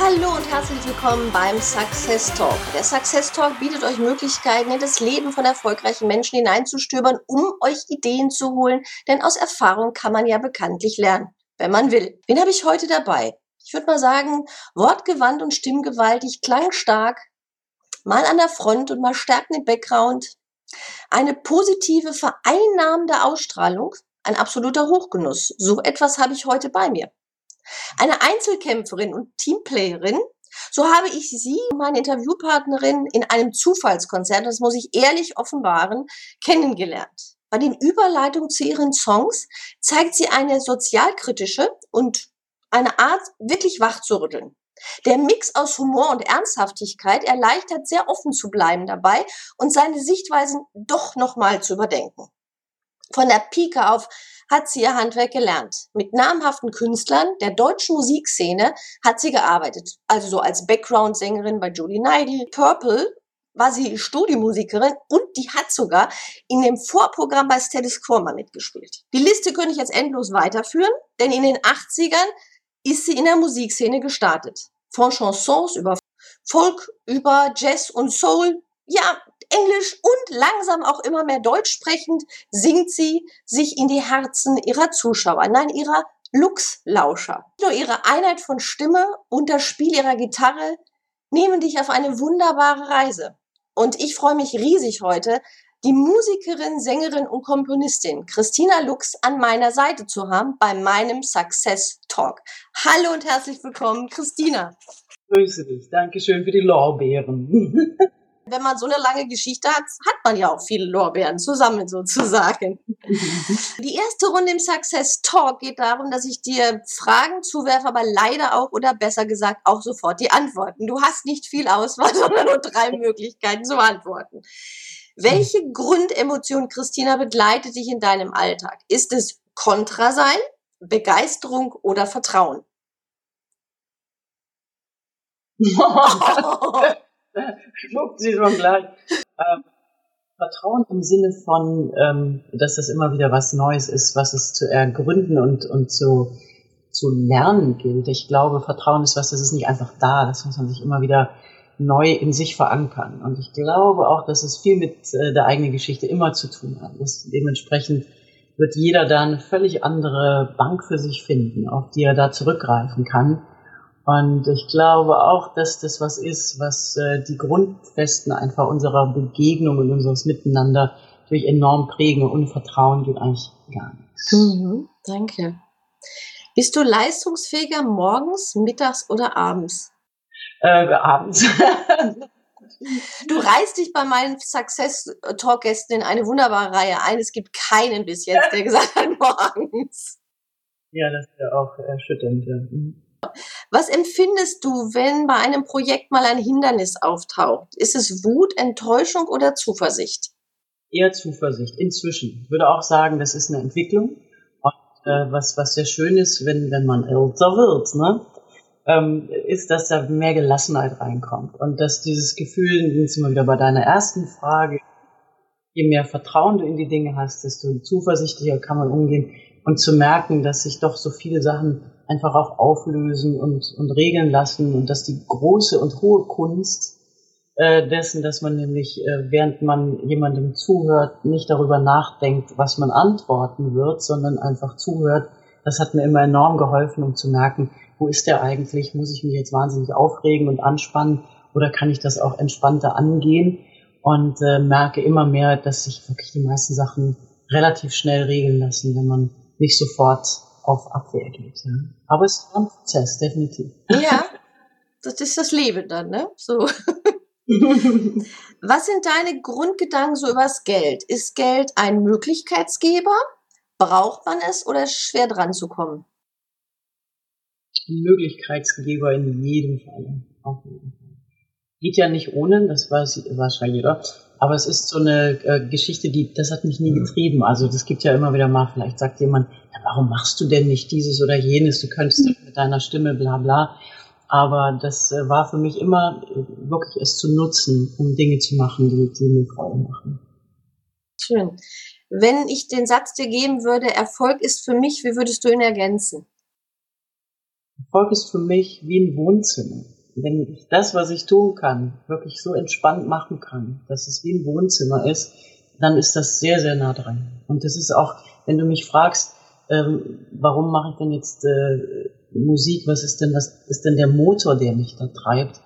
Hallo und herzlich willkommen beim Success Talk. Der Success Talk bietet euch Möglichkeiten, in das Leben von erfolgreichen Menschen hineinzustöbern, um euch Ideen zu holen, denn aus Erfahrung kann man ja bekanntlich lernen, wenn man will. Wen habe ich heute dabei? Ich würde mal sagen, wortgewandt und stimmgewaltig, klangstark, mal an der Front und mal stärken im Background. Eine positive, vereinnahmende Ausstrahlung, ein absoluter Hochgenuss. So etwas habe ich heute bei mir. Eine Einzelkämpferin und Teamplayerin, so habe ich sie, meine Interviewpartnerin, in einem Zufallskonzert, das muss ich ehrlich offenbaren, kennengelernt. Bei den Überleitungen zu ihren Songs zeigt sie eine sozialkritische und eine Art, wirklich wach zu rütteln. Der Mix aus Humor und Ernsthaftigkeit erleichtert sehr offen zu bleiben dabei und seine Sichtweisen doch nochmal zu überdenken. Von der Pike auf hat sie ihr Handwerk gelernt. Mit namhaften Künstlern der deutschen Musikszene hat sie gearbeitet. Also so als Background-Sängerin bei Julie Neidl, Purple war sie Studiomusikerin und die hat sogar in dem Vorprogramm bei Status Quo mal mitgespielt. Die Liste könnte ich jetzt endlos weiterführen, denn in den 80ern ist sie in der Musikszene gestartet. Von Chansons über Folk, über Jazz und Soul. Ja, Englisch und langsam auch immer mehr Deutsch sprechend singt sie sich in die Herzen ihrer Zuschauer, nein, ihrer Lux-Lauscher. Nur ihre Einheit von Stimme und das Spiel ihrer Gitarre nehmen dich auf eine wunderbare Reise. Und ich freue mich riesig heute, die Musikerin, Sängerin und Komponistin Christina Lux an meiner Seite zu haben bei meinem Success Talk. Hallo und herzlich willkommen, Christina. Grüße dich. Dankeschön für die Lorbeeren. wenn man so eine lange Geschichte hat, hat man ja auch viele Lorbeeren zusammen sozusagen. Die erste Runde im Success Talk geht darum, dass ich dir Fragen zuwerfe, aber leider auch oder besser gesagt auch sofort die Antworten. Du hast nicht viel Auswahl, sondern nur drei Möglichkeiten zu antworten. Welche Grundemotion, Christina, begleitet dich in deinem Alltag? Ist es Kontra sein, Begeisterung oder Vertrauen? Oh, schluckt sie schon gleich. Ähm, Vertrauen im Sinne von, ähm, dass das immer wieder was Neues ist, was es zu ergründen und, und zu, zu lernen gilt. Ich glaube, Vertrauen ist was, das ist nicht einfach da, das muss man sich immer wieder neu in sich verankern. Und ich glaube auch, dass es viel mit äh, der eigenen Geschichte immer zu tun hat. Das, dementsprechend wird jeder da eine völlig andere Bank für sich finden, auf die er da zurückgreifen kann und ich glaube auch, dass das was ist, was äh, die Grundfesten einfach unserer Begegnung und unseres Miteinander durch enorm prägen. Ohne Vertrauen geht eigentlich gar nichts. Mhm, danke. Bist du leistungsfähiger morgens, mittags oder abends? Äh, abends. Du reißt dich bei meinen Success Talk Gästen in eine wunderbare Reihe ein. Es gibt keinen bis jetzt, der gesagt hat morgens. Ja, das ist ja auch erschütternd. Ja. Was empfindest du, wenn bei einem Projekt mal ein Hindernis auftaucht? Ist es Wut, Enttäuschung oder Zuversicht? Eher Zuversicht, inzwischen. Ich würde auch sagen, das ist eine Entwicklung. Und äh, was, was sehr schön ist, wenn, wenn man älter wird, ne? Ähm, ist, dass da mehr Gelassenheit reinkommt. Und dass dieses Gefühl, jetzt sind wir wieder bei deiner ersten Frage, je mehr Vertrauen du in die Dinge hast, desto zuversichtlicher kann man umgehen. Und zu merken, dass sich doch so viele Sachen einfach auch auflösen und, und regeln lassen und dass die große und hohe Kunst äh, dessen, dass man nämlich, äh, während man jemandem zuhört, nicht darüber nachdenkt, was man antworten wird, sondern einfach zuhört, das hat mir immer enorm geholfen, um zu merken, wo ist der eigentlich? Muss ich mich jetzt wahnsinnig aufregen und anspannen oder kann ich das auch entspannter angehen? Und äh, merke immer mehr, dass sich wirklich die meisten Sachen relativ schnell regeln lassen, wenn man nicht sofort auf Abwehr geht. Ja. Aber es ist ein Prozess, definitiv. Ja, das ist das Leben dann, ne? So. Was sind deine Grundgedanken so übers Geld? Ist Geld ein Möglichkeitsgeber? Braucht man es oder ist es schwer dran zu kommen? Möglichkeitsgeber in jedem Fall. Auf jeden Fall. Geht ja nicht ohne, das weiß wahrscheinlich jeder. Aber es ist so eine äh, Geschichte, die, das hat mich nie getrieben. Also das gibt ja immer wieder mal, vielleicht sagt jemand, ja, warum machst du denn nicht dieses oder jenes? Du könntest mhm. mit deiner Stimme bla bla. Aber das äh, war für mich immer äh, wirklich es zu nutzen, um Dinge zu machen, die, die mir Freude machen. Schön. Wenn ich den Satz dir geben würde, Erfolg ist für mich, wie würdest du ihn ergänzen? Erfolg ist für mich wie ein Wohnzimmer. Wenn ich das, was ich tun kann, wirklich so entspannt machen kann, dass es wie ein Wohnzimmer ist, dann ist das sehr, sehr nah dran. Und das ist auch, wenn du mich fragst, ähm, warum mache ich denn jetzt äh, Musik, was ist denn, was ist denn der Motor, der mich da treibt?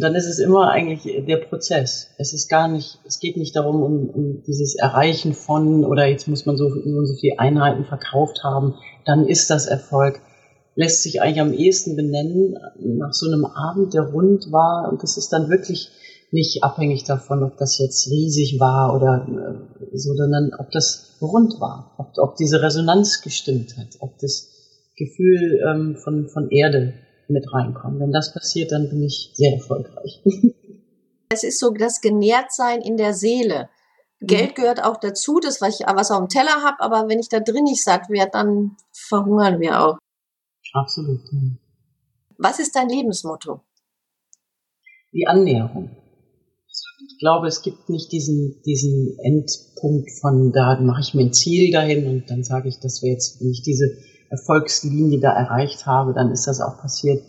dann ist es immer eigentlich der Prozess. Es ist gar nicht, es geht nicht darum, um, um dieses Erreichen von oder jetzt muss man so, so und so viele Einheiten verkauft haben, dann ist das Erfolg. Lässt sich eigentlich am ehesten benennen nach so einem Abend, der rund war und das ist dann wirklich nicht abhängig davon, ob das jetzt riesig war oder äh, so, sondern ob das rund war, ob, ob diese Resonanz gestimmt hat, ob das Gefühl ähm, von, von Erde mit reinkommen. Wenn das passiert, dann bin ich sehr erfolgreich. Es ist so das Genährtsein in der Seele. Mhm. Geld gehört auch dazu, das, was ich was auf dem Teller habe, aber wenn ich da drin nicht satt werde, dann verhungern wir auch. Absolut. Was ist dein Lebensmotto? Die Annäherung. Ich glaube, es gibt nicht diesen, diesen Endpunkt von, da mache ich mir ein Ziel dahin und dann sage ich, das wäre jetzt, wenn ich diese Erfolgslinie da erreicht habe, dann ist das auch passiert.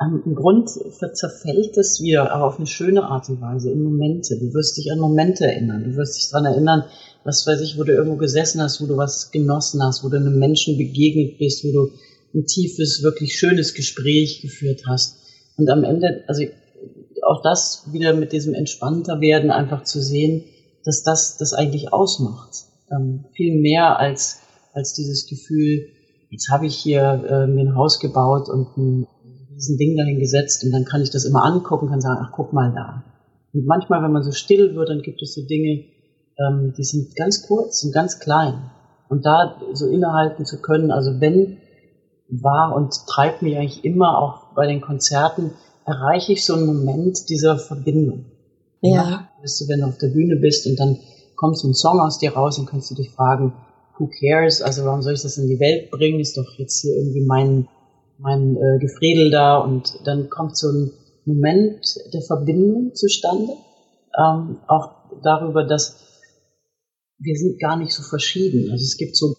Ähm, Im Grund zerfällt es wieder, aber auf eine schöne Art und Weise, in Momente. Du wirst dich an Momente erinnern. Du wirst dich daran erinnern, was weiß ich, wo du irgendwo gesessen hast, wo du was genossen hast, wo du einem Menschen begegnet bist, wo du ein tiefes, wirklich schönes Gespräch geführt hast. Und am Ende, also auch das wieder mit diesem entspannter werden, einfach zu sehen, dass das das eigentlich ausmacht. Ähm, viel mehr als, als dieses Gefühl, jetzt habe ich hier äh, mir ein Haus gebaut und ein riesen Ding dahin gesetzt und dann kann ich das immer angucken, kann sagen, ach guck mal da. Und manchmal, wenn man so still wird, dann gibt es so Dinge, ähm, die sind ganz kurz und ganz klein. Und da so innehalten zu können, also wenn war und treibt mich eigentlich immer auch bei den Konzerten, erreiche ich so einen Moment dieser Verbindung. Ja. Weißt du, wenn du auf der Bühne bist und dann kommt so ein Song aus dir raus, dann kannst du dich fragen, who cares? Also warum soll ich das in die Welt bringen? Ist doch jetzt hier irgendwie mein, mein äh, Gefredel da und dann kommt so ein Moment der Verbindung zustande. Ähm, auch darüber, dass wir sind gar nicht so verschieden. Also es gibt so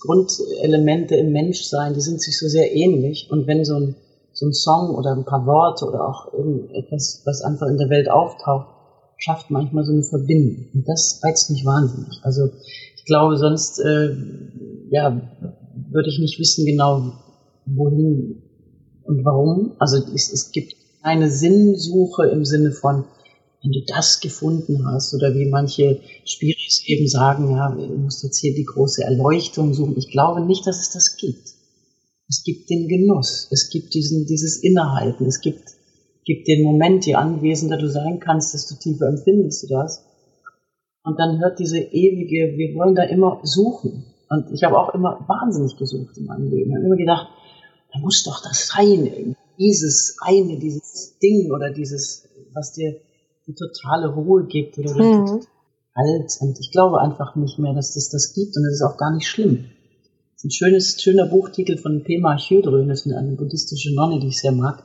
Grundelemente im Menschsein, die sind sich so sehr ähnlich. Und wenn so ein, so ein Song oder ein paar Worte oder auch irgendetwas, was einfach in der Welt auftaucht, schafft manchmal so eine Verbindung. Und das reizt mich wahnsinnig. Also ich glaube, sonst äh, ja, würde ich nicht wissen genau, wohin und warum. Also es, es gibt eine Sinnsuche im Sinne von, wenn du das gefunden hast, oder wie manche Spiris eben sagen, ja, du musst jetzt hier die große Erleuchtung suchen. Ich glaube nicht, dass es das gibt. Es gibt den Genuss, es gibt diesen, dieses Innehalten, es gibt, gibt den Moment, je anwesender du sein kannst, desto tiefer empfindest du das. Und dann hört diese ewige, wir wollen da immer suchen. Und ich habe auch immer wahnsinnig gesucht in meinem Leben. Ich habe immer gedacht, da muss doch das sein, dieses eine, dieses Ding oder dieses, was dir die totale Ruhe gibt oder mhm. alt. Und ich glaube einfach nicht mehr, dass es das gibt und es ist auch gar nicht schlimm. Ein schönes, schöner Buchtitel von Pema Chodrön, das ist eine buddhistische Nonne, die ich sehr mag.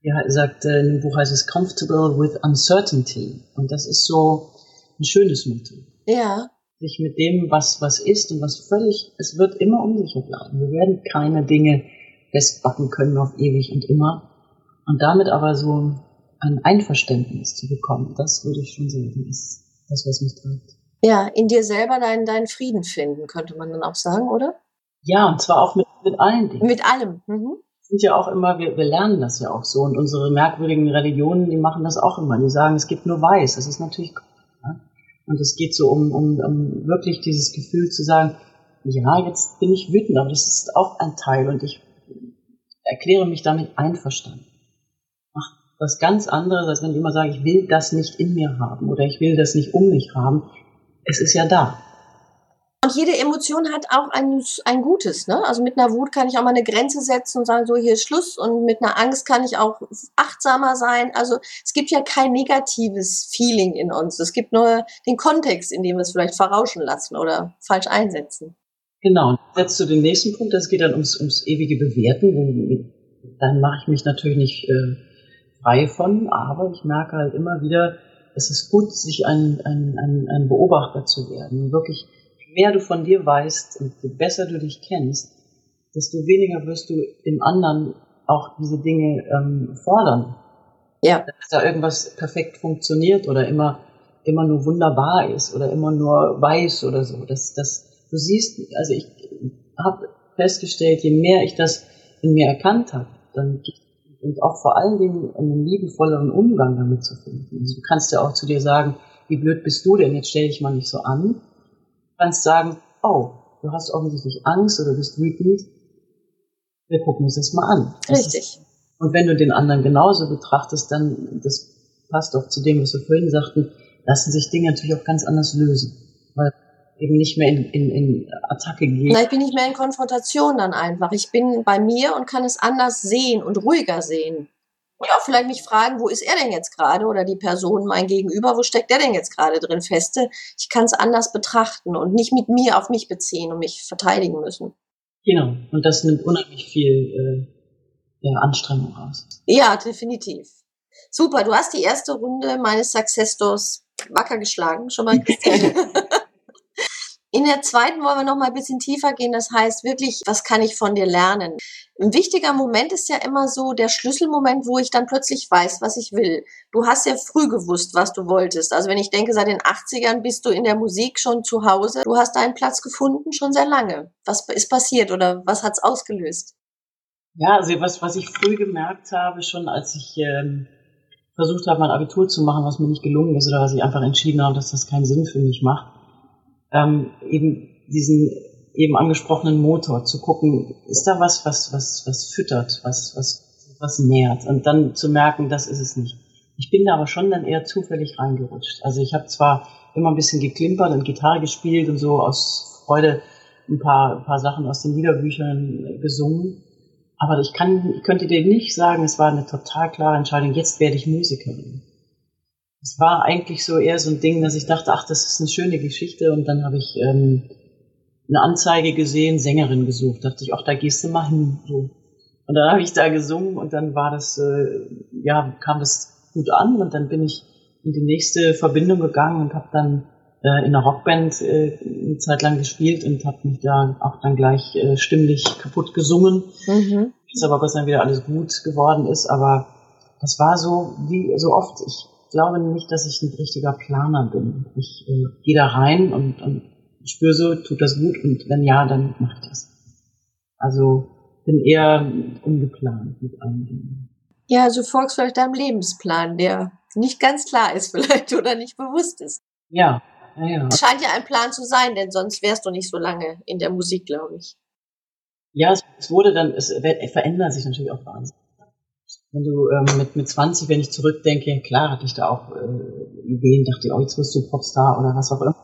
Er sagt, äh, in dem Buch heißt es Comfortable with Uncertainty. Und das ist so ein schönes Motto. Ja. Sich mit dem, was, was ist und was völlig, es wird immer unsicher bleiben. Wir werden keine Dinge festbacken können auf ewig und immer. Und damit aber so ein Einverständnis zu bekommen, das würde ich schon sagen, ist das, was mich treibt. Ja, in dir selber deinen, deinen Frieden finden, könnte man dann auch sagen, oder? Ja, und zwar auch mit, mit allen Dingen. Mit allem. Mhm. Sind ja auch immer, wir, wir lernen das ja auch so. Und unsere merkwürdigen Religionen, die machen das auch immer. Die sagen, es gibt nur Weiß. Das ist natürlich. Ja? Und es geht so um, um, um wirklich dieses Gefühl zu sagen, ja, jetzt bin ich wütend, aber das ist auch ein Teil und ich erkläre mich damit einverstanden was ganz anderes, als wenn ich immer sage, ich will das nicht in mir haben oder ich will das nicht um mich haben. Es ist ja da. Und jede Emotion hat auch ein, ein Gutes. Ne? Also mit einer Wut kann ich auch mal eine Grenze setzen und sagen, so hier ist Schluss. Und mit einer Angst kann ich auch achtsamer sein. Also es gibt ja kein negatives Feeling in uns. Es gibt nur den Kontext, in dem wir es vielleicht verrauschen lassen oder falsch einsetzen. Genau. Jetzt zu dem nächsten Punkt. Das geht dann ums, ums ewige Bewerten. Dann mache ich mich natürlich nicht äh, frei von, aber ich merke halt immer wieder, es ist gut, sich ein, ein, ein, ein Beobachter zu werden. Wirklich mehr du von dir weißt und je besser du dich kennst, desto weniger wirst du im anderen auch diese Dinge ähm, fordern. Ja. Dass da irgendwas perfekt funktioniert oder immer, immer nur wunderbar ist oder immer nur weiß oder so. Das, das, du siehst, also ich habe festgestellt, je mehr ich das in mir erkannt habe, dann und auch vor allen Dingen einen liebevolleren Umgang damit zu finden. Also du kannst ja auch zu dir sagen, wie blöd bist du denn, jetzt stell dich mal nicht so an kannst sagen, oh, du hast offensichtlich Angst oder bist wütend. Wir gucken uns das mal an. Richtig. Und wenn du den anderen genauso betrachtest, dann, das passt doch zu dem, was wir vorhin sagten, lassen sich Dinge natürlich auch ganz anders lösen. Eben nicht mehr in, in, in Attacke gehen. Na, ich bin nicht mehr in Konfrontation dann einfach. Ich bin bei mir und kann es anders sehen und ruhiger sehen und auch vielleicht mich fragen, wo ist er denn jetzt gerade oder die Person mein Gegenüber, wo steckt der denn jetzt gerade drin feste? Ich kann es anders betrachten und nicht mit mir auf mich beziehen und mich verteidigen müssen. Genau, und das nimmt unheimlich viel äh, Anstrengung raus. Ja, definitiv. Super, du hast die erste Runde meines Success Stores wacker geschlagen, schon mal. In der zweiten wollen wir noch mal ein bisschen tiefer gehen. Das heißt wirklich, was kann ich von dir lernen? Ein wichtiger Moment ist ja immer so der Schlüsselmoment, wo ich dann plötzlich weiß, was ich will. Du hast ja früh gewusst, was du wolltest. Also wenn ich denke, seit den 80ern bist du in der Musik schon zu Hause. Du hast deinen Platz gefunden schon sehr lange. Was ist passiert oder was hat's ausgelöst? Ja, also was, was ich früh gemerkt habe, schon als ich ähm, versucht habe, mein Abitur zu machen, was mir nicht gelungen ist oder was ich einfach entschieden habe, dass das keinen Sinn für mich macht, ähm, eben diesen eben angesprochenen Motor zu gucken, ist da was, was, was, was füttert, was, was, was nährt und dann zu merken, das ist es nicht. Ich bin da aber schon dann eher zufällig reingerutscht. Also ich habe zwar immer ein bisschen geklimpert und Gitarre gespielt und so aus Freude ein paar, ein paar Sachen aus den Liederbüchern gesungen, aber ich kann, ich könnte dir nicht sagen, es war eine total klare Entscheidung, jetzt werde ich Musikerin es war eigentlich so eher so ein Ding, dass ich dachte, ach, das ist eine schöne Geschichte. Und dann habe ich ähm, eine Anzeige gesehen, Sängerin gesucht. Dachte ich, ach, da gehst du mal hin. So. Und dann habe ich da gesungen und dann war das, äh, ja, kam das gut an und dann bin ich in die nächste Verbindung gegangen und habe dann äh, in einer Rockband äh, eine Zeit lang gespielt und habe mich da auch dann gleich äh, stimmlich kaputt gesungen. Mhm. Ist aber Gott sei Dank wieder alles gut geworden ist, aber das war so wie so oft. Ich glaube nicht, dass ich ein richtiger Planer bin. Ich äh, gehe da rein und, und spüre so, tut das gut und wenn ja, dann mache ich das. Also bin eher ungeplant mit allen Dingen. Ja, also folgst vielleicht deinem Lebensplan, der nicht ganz klar ist vielleicht oder nicht bewusst ist. Ja, ja, ja. Es scheint ja ein Plan zu sein, denn sonst wärst du nicht so lange in der Musik, glaube ich. Ja, es, es wurde dann, es verändert sich natürlich auch wahnsinnig. Wenn du ähm, mit, mit 20, wenn ich zurückdenke, klar hatte ich da auch äh, Ideen, dachte, oh, jetzt wirst du Popstar oder was auch immer.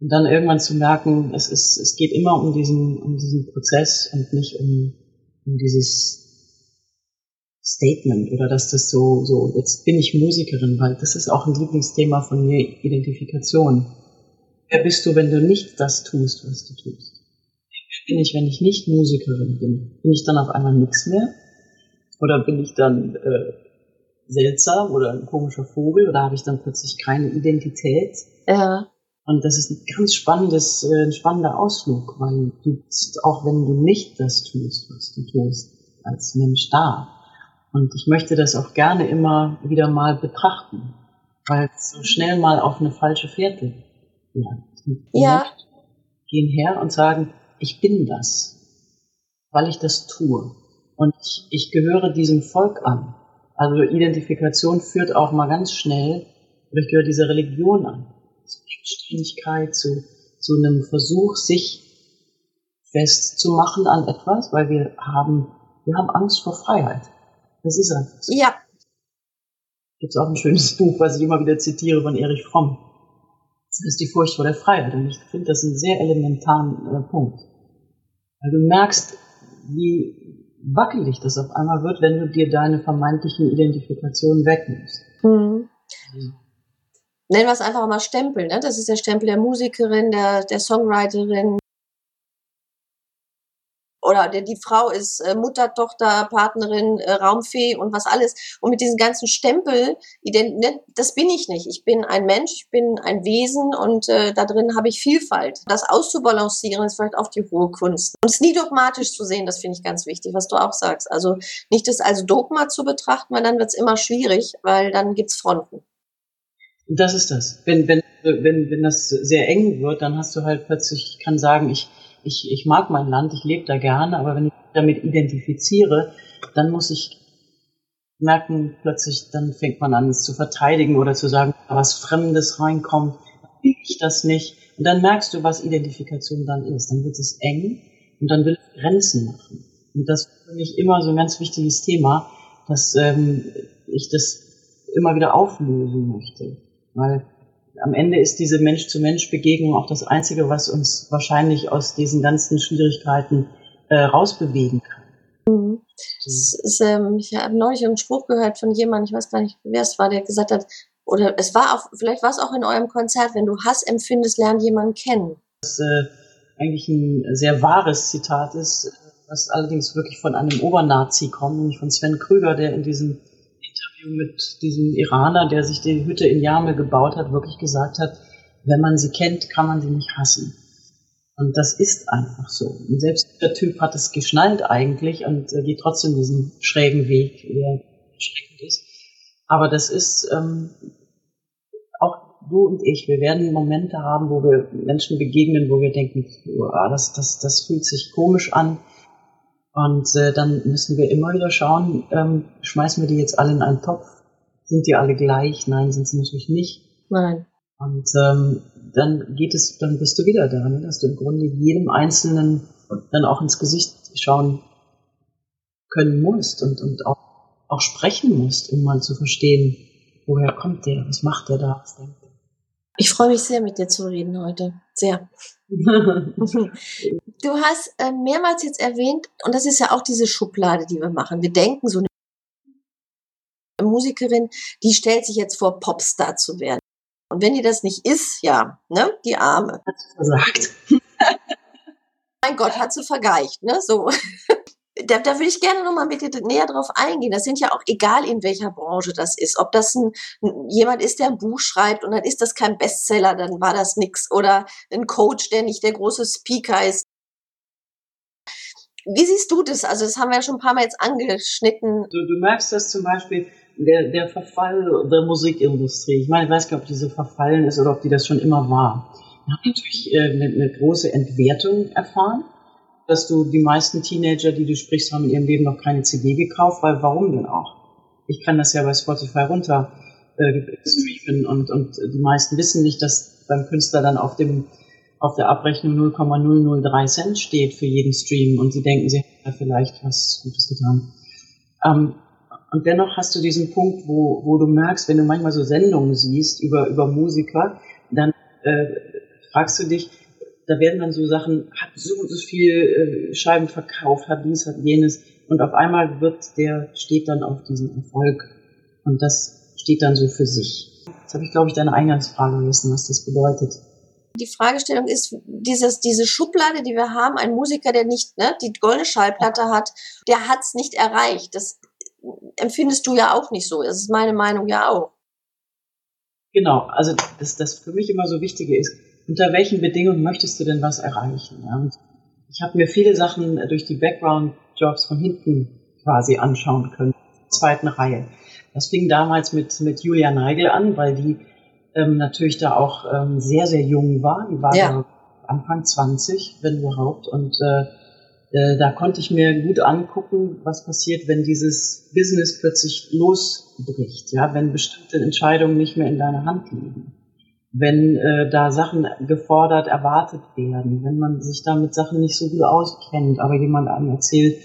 Und dann irgendwann zu merken, es ist, es geht immer um diesen, um diesen Prozess und nicht um, um dieses Statement oder dass das so, so, jetzt bin ich Musikerin, weil das ist auch ein Lieblingsthema von mir, Identifikation. Wer bist du, wenn du nicht das tust, was du tust? Wer bin ich, wenn ich nicht Musikerin bin? Bin ich dann auf einmal nichts mehr? Oder bin ich dann äh, seltsam oder ein komischer Vogel oder habe ich dann plötzlich keine Identität? Ja. Und das ist ein ganz spannendes, äh, ein spannender Ausflug, weil du bist auch wenn du nicht das tust, was du tust, als Mensch da. Und ich möchte das auch gerne immer wieder mal betrachten, weil es so schnell mal auf eine falsche Fährte ja. ja. Gehen her und sagen, ich bin das, weil ich das tue. Und ich, ich gehöre diesem Volk an. Also Identifikation führt auch mal ganz schnell, oder ich gehöre dieser Religion an. Zu Engstirnigkeit, zu, zu einem Versuch, sich festzumachen an etwas, weil wir haben, wir haben Angst vor Freiheit. Das ist einfach so. Ja. Gibt es auch ein schönes Buch, was ich immer wieder zitiere von Erich Fromm. Das ist die Furcht vor der Freiheit. Und ich finde das einen sehr elementaren äh, Punkt. Weil du merkst, wie wackelig das auf einmal wird, wenn du dir deine vermeintlichen Identifikationen wegnimmst. Mhm. Nennen wir es einfach mal Stempel. Ne? Das ist der Stempel der Musikerin, der, der Songwriterin, oder die, die Frau ist äh, Mutter, Tochter, Partnerin, äh, Raumfee und was alles. Und mit diesen ganzen Stempel, ne, das bin ich nicht. Ich bin ein Mensch, ich bin ein Wesen und äh, da drin habe ich Vielfalt. Das auszubalancieren ist vielleicht auch die hohe Kunst. Und es nie dogmatisch zu sehen, das finde ich ganz wichtig, was du auch sagst. Also nicht das als Dogma zu betrachten, weil dann wird es immer schwierig, weil dann gibt es Fronten. Das ist das. Wenn, wenn, wenn, wenn das sehr eng wird, dann hast du halt plötzlich, ich kann sagen, ich, ich, ich mag mein Land, ich lebe da gerne, aber wenn ich damit identifiziere, dann muss ich merken, plötzlich, dann fängt man an, es zu verteidigen oder zu sagen, was Fremdes reinkommt, will ich das nicht. Und dann merkst du, was Identifikation dann ist. Dann wird es eng und dann will es Grenzen machen. Und das ist für mich immer so ein ganz wichtiges Thema, dass ähm, ich das immer wieder auflösen möchte. Weil am Ende ist diese Mensch-zu-Mensch-Begegnung auch das Einzige, was uns wahrscheinlich aus diesen ganzen Schwierigkeiten äh, rausbewegen kann. Mhm. Ist, ähm, ich habe neulich einen Spruch gehört von jemandem, ich weiß gar nicht, wer es war, der gesagt hat, oder es war auch, vielleicht war es auch in eurem Konzert, wenn du Hass empfindest, lern jemanden kennen. Das äh, eigentlich ein sehr wahres Zitat ist, was allerdings wirklich von einem Obernazi kommt, nämlich von Sven Krüger, der in diesem Interview mit diesem Iraner, der sich die Hütte in Yame gebaut hat, wirklich gesagt hat, wenn man sie kennt, kann man sie nicht hassen. Und das ist einfach so. Und selbst der Typ hat es geschnallt eigentlich und äh, geht trotzdem diesen schrägen Weg, der schreckend ist. Aber das ist ähm, auch du und ich, wir werden Momente haben, wo wir Menschen begegnen, wo wir denken, oh, das, das, das fühlt sich komisch an. Und äh, dann müssen wir immer wieder schauen, ähm, schmeißen wir die jetzt alle in einen Topf? Sind die alle gleich? Nein, sind sie natürlich nicht. Nein. Und ähm, dann geht es, dann bist du wieder da, ne? dass du im Grunde jedem Einzelnen dann auch ins Gesicht schauen können musst und, und auch, auch sprechen musst, um mal zu verstehen, woher kommt der, was macht der da, was denkt. Ich freue mich sehr, mit dir zu reden heute. Sehr. du hast äh, mehrmals jetzt erwähnt, und das ist ja auch diese Schublade, die wir machen. Wir denken, so eine Musikerin, die stellt sich jetzt vor, Popstar zu werden. Und wenn die das nicht ist, ja, ne, die Arme. Hat sie versagt. mein Gott, hat sie vergeicht, ne, so da, da will ich gerne nochmal mit dir näher drauf eingehen. Das sind ja auch egal in welcher Branche das ist. Ob das ein, jemand ist, der ein Buch schreibt und dann ist das kein Bestseller, dann war das nix. Oder ein Coach, der nicht der große Speaker ist. Wie siehst du das? Also das haben wir ja schon ein paar Mal jetzt angeschnitten. Du, du merkst das zum Beispiel, der, der Verfall der Musikindustrie. Ich meine, ich weiß gar nicht, ob diese verfallen ist oder ob die das schon immer war. Wir haben natürlich äh, eine, eine große Entwertung erfahren dass du die meisten Teenager, die du sprichst, haben in ihrem Leben noch keine CD gekauft, weil warum denn auch? Ich kann das ja bei Spotify runter äh, streamen und, und die meisten wissen nicht, dass beim Künstler dann auf dem auf der Abrechnung 0,003 Cent steht für jeden Stream und sie denken, sie hätten da vielleicht was Gutes getan. Ähm, und dennoch hast du diesen Punkt, wo, wo du merkst, wenn du manchmal so Sendungen siehst über, über Musiker, dann äh, fragst du dich, da werden dann so Sachen, hat so und so viel äh, Scheiben verkauft, hat dies, hat jenes. Und auf einmal wird der, steht dann auf diesem Erfolg. Und das steht dann so für sich. Jetzt habe ich, glaube ich, deine Eingangsfrage wissen, was das bedeutet. Die Fragestellung ist, dieses, diese Schublade, die wir haben, ein Musiker, der nicht ne, die goldene Schallplatte hat, der hat es nicht erreicht. Das empfindest du ja auch nicht so. Das ist meine Meinung ja auch. Genau, also das, das für mich immer so Wichtige ist, unter welchen Bedingungen möchtest du denn was erreichen? Ja? Und ich habe mir viele Sachen durch die Background-Jobs von hinten quasi anschauen können, zweiten Reihe. Das fing damals mit, mit Julia Neigel an, weil die ähm, natürlich da auch ähm, sehr, sehr jung war. Die war ja. Anfang 20, wenn überhaupt. Und äh, äh, da konnte ich mir gut angucken, was passiert, wenn dieses Business plötzlich losbricht, ja, wenn bestimmte Entscheidungen nicht mehr in deiner Hand liegen wenn äh, da Sachen gefordert, erwartet werden, wenn man sich da mit Sachen nicht so gut auskennt, aber jemand einem erzählt,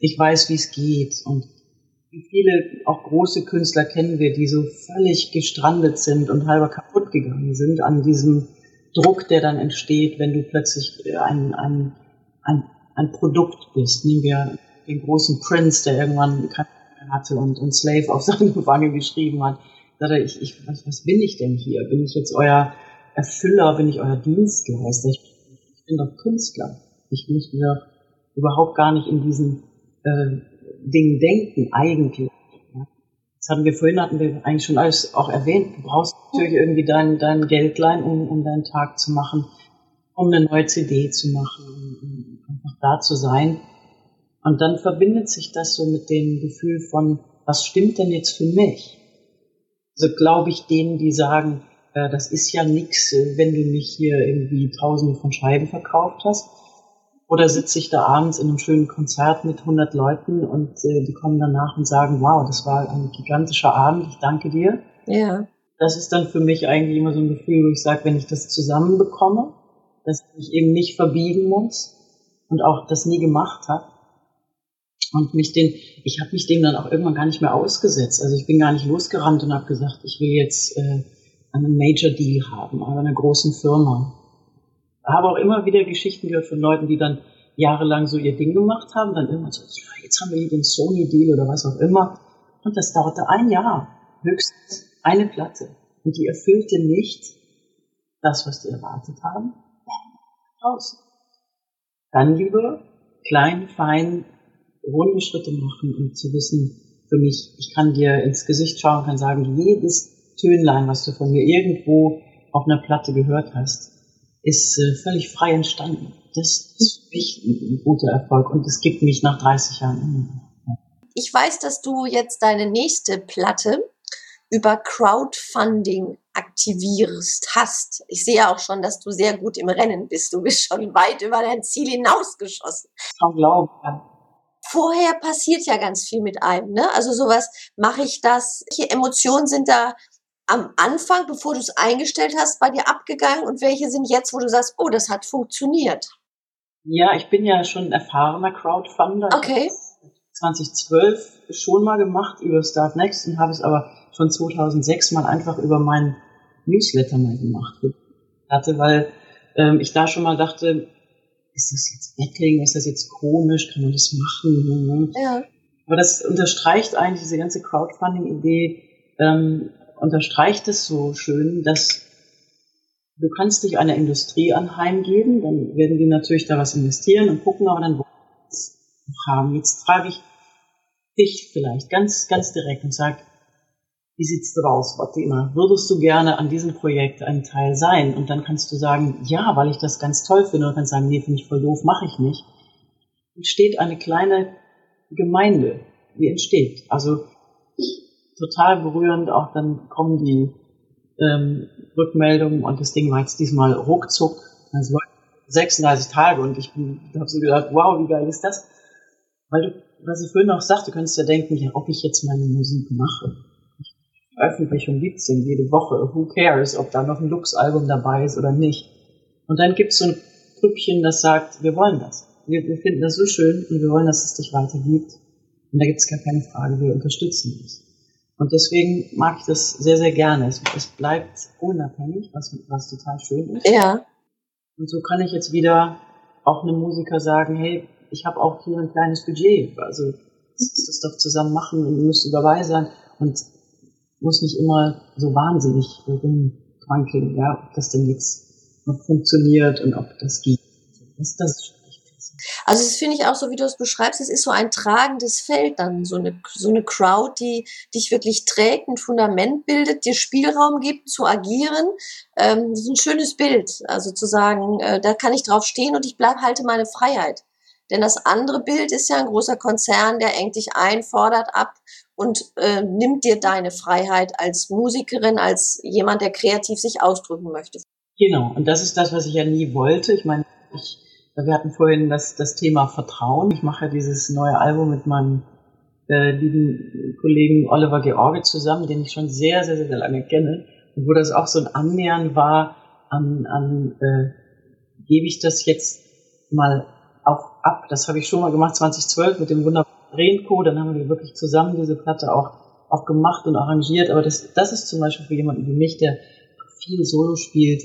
ich weiß, wie es geht. Und wie viele auch große Künstler kennen wir, die so völlig gestrandet sind und halber kaputt gegangen sind an diesem Druck, der dann entsteht, wenn du plötzlich äh, ein, ein, ein, ein Produkt bist. Nehmen wir den großen Prince, der irgendwann keine hatte und, und Slave auf seine Wange geschrieben hat. Ich, ich was, was bin ich denn hier? Bin ich jetzt euer Erfüller? Bin ich euer Dienstleister? Ich, ich bin doch Künstler. Ich möchte doch überhaupt gar nicht in diesen äh, Dingen denken, eigentlich. Das hatten wir vorhin, hatten wir eigentlich schon alles auch erwähnt. Du brauchst natürlich irgendwie dein, dein Geldlein, um, um deinen Tag zu machen, um eine neue CD zu machen, um einfach da zu sein. Und dann verbindet sich das so mit dem Gefühl von, was stimmt denn jetzt für mich? Also glaube ich denen, die sagen, äh, das ist ja nix, äh, wenn du nicht hier irgendwie tausende von Scheiben verkauft hast. Oder sitze ich da abends in einem schönen Konzert mit 100 Leuten und äh, die kommen danach und sagen, wow, das war ein gigantischer Abend, ich danke dir. Ja. Das ist dann für mich eigentlich immer so ein Gefühl, wo ich sage, wenn ich das zusammenbekomme, dass ich eben nicht verbiegen muss und auch das nie gemacht habe, und mich den, ich habe mich dem dann auch irgendwann gar nicht mehr ausgesetzt. Also ich bin gar nicht losgerannt und habe gesagt, ich will jetzt äh, einen Major Deal haben, aber einer großen Firma. Habe auch immer wieder Geschichten gehört von Leuten, die dann jahrelang so ihr Ding gemacht haben, dann irgendwann so, ja, jetzt haben wir hier den Sony Deal oder was auch immer. Und das dauerte ein Jahr, höchstens eine Platte. Und die erfüllte nicht das, was die erwartet haben. Raus. Dann lieber klein, fein, runde Schritte machen und zu wissen, für mich, ich kann dir ins Gesicht schauen, kann sagen, jedes Tönlein, was du von mir irgendwo auf einer Platte gehört hast, ist äh, völlig frei entstanden. Das ist für mich ein, guter Erfolg und es gibt mich nach 30 Jahren immer. Ich weiß, dass du jetzt deine nächste Platte über Crowdfunding aktivierst, hast. Ich sehe auch schon, dass du sehr gut im Rennen bist. Du bist schon weit über dein Ziel hinausgeschossen. Kaum glauben. Ja vorher passiert ja ganz viel mit einem. Ne? Also sowas, mache ich das? Welche Emotionen sind da am Anfang, bevor du es eingestellt hast, bei dir abgegangen und welche sind jetzt, wo du sagst, oh, das hat funktioniert? Ja, ich bin ja schon ein erfahrener Crowdfunder. Okay. 2012 schon mal gemacht über Start Next und habe es aber schon 2006 mal einfach über meinen Newsletter mal gemacht hatte, weil ähm, ich da schon mal dachte, ist das jetzt Backing, ist das jetzt komisch, kann man das machen? Ja. Aber das unterstreicht eigentlich diese ganze Crowdfunding-Idee, ähm, unterstreicht es so schön, dass du kannst dich einer Industrie anheimgeben, dann werden die natürlich da was investieren und gucken, aber dann fragen. Jetzt frage ich dich vielleicht ganz, ganz direkt und sag, wie sieht's draus, Fatima? Würdest du gerne an diesem Projekt ein Teil sein? Und dann kannst du sagen, ja, weil ich das ganz toll finde. Und kannst sagen, nee, finde ich voll doof, mache ich nicht. Entsteht eine kleine Gemeinde, die entsteht. Also total berührend. Auch dann kommen die ähm, Rückmeldungen und das Ding war jetzt diesmal ruckzuck. Also 36 Tage und ich habe so gedacht, wow, wie geil ist das? Weil du, was ich vorhin auch sagte, du könntest ja denken, ja, ob ich jetzt meine Musik mache Veröffentlichung gibt es denn jede Woche. Who cares, ob da noch ein Lux-Album dabei ist oder nicht. Und dann gibt es so ein Grüppchen, das sagt, wir wollen das. Wir, wir finden das so schön und wir wollen, dass es dich weitergibt. Und da gibt es gar keine Frage, wir unterstützen es. Und deswegen mag ich das sehr, sehr gerne. Es, es bleibt unabhängig, was, was total schön ist. Ja. Und so kann ich jetzt wieder auch einem Musiker sagen, hey, ich habe auch hier ein kleines Budget. Also uns das doch zusammen machen und du musst dabei sein. Und muss nicht immer so wahnsinnig rumkrankeln, ja, ob das denn jetzt noch funktioniert und ob das geht. Das, das also das finde ich auch so, wie du es beschreibst, es ist so ein tragendes Feld dann, so eine, so eine Crowd, die dich wirklich trägt, ein Fundament bildet, dir Spielraum gibt zu agieren. Ähm, das ist ein schönes Bild, also zu sagen, äh, da kann ich drauf stehen und ich bleib, halte meine Freiheit. Denn das andere Bild ist ja ein großer Konzern, der engt dich ein, fordert ab und äh, nimmt dir deine Freiheit als Musikerin, als jemand, der kreativ sich ausdrücken möchte. Genau, und das ist das, was ich ja nie wollte. Ich meine, ich, wir hatten vorhin das, das Thema Vertrauen. Ich mache ja dieses neue Album mit meinem äh, lieben Kollegen Oliver George zusammen, den ich schon sehr, sehr, sehr lange kenne. Und wo das auch so ein Annähern war an, an äh, gebe ich das jetzt mal ab. Das habe ich schon mal gemacht 2012 mit dem wunderbaren Renko. Dann haben wir wirklich zusammen diese Platte auch, auch gemacht und arrangiert. Aber das, das ist zum Beispiel für jemanden wie mich, der viel Solo spielt,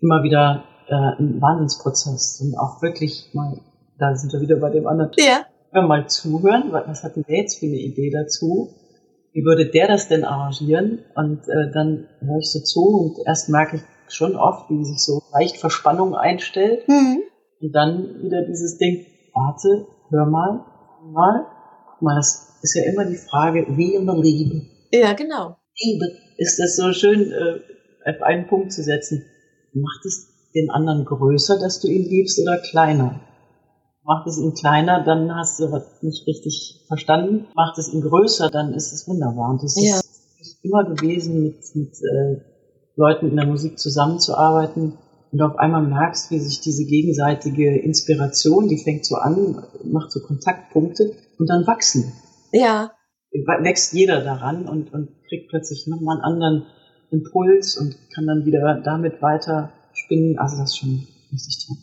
immer wieder äh, ein Wahnsinnsprozess und auch wirklich mal, da sind wir wieder bei dem anderen. Ja. Mal zuhören, was hat denn der jetzt für eine Idee dazu? Wie würde der das denn arrangieren? Und äh, dann höre ich so zu und erst merke ich schon oft, wie sich so leicht Verspannung einstellt. Mhm. Und dann wieder dieses Ding, warte, hör mal, mal, guck mal, das ist ja immer die Frage, wie in der Liebe. Ja, genau. Liebe, ist das so schön äh, auf einen Punkt zu setzen. Macht es den anderen größer, dass du ihn liebst, oder kleiner? Macht es ihn kleiner, dann hast du was nicht richtig verstanden. Macht es ihn größer, dann ist es wunderbar. Und das ja. ist immer gewesen, mit, mit äh, Leuten in der Musik zusammenzuarbeiten. Und auf einmal merkst, wie sich diese gegenseitige Inspiration, die fängt so an, macht so Kontaktpunkte und dann wachsen. Ja. Wächst jeder daran und, und kriegt plötzlich nochmal einen anderen Impuls und kann dann wieder damit weiter spinnen. Also das ist schon richtig toll.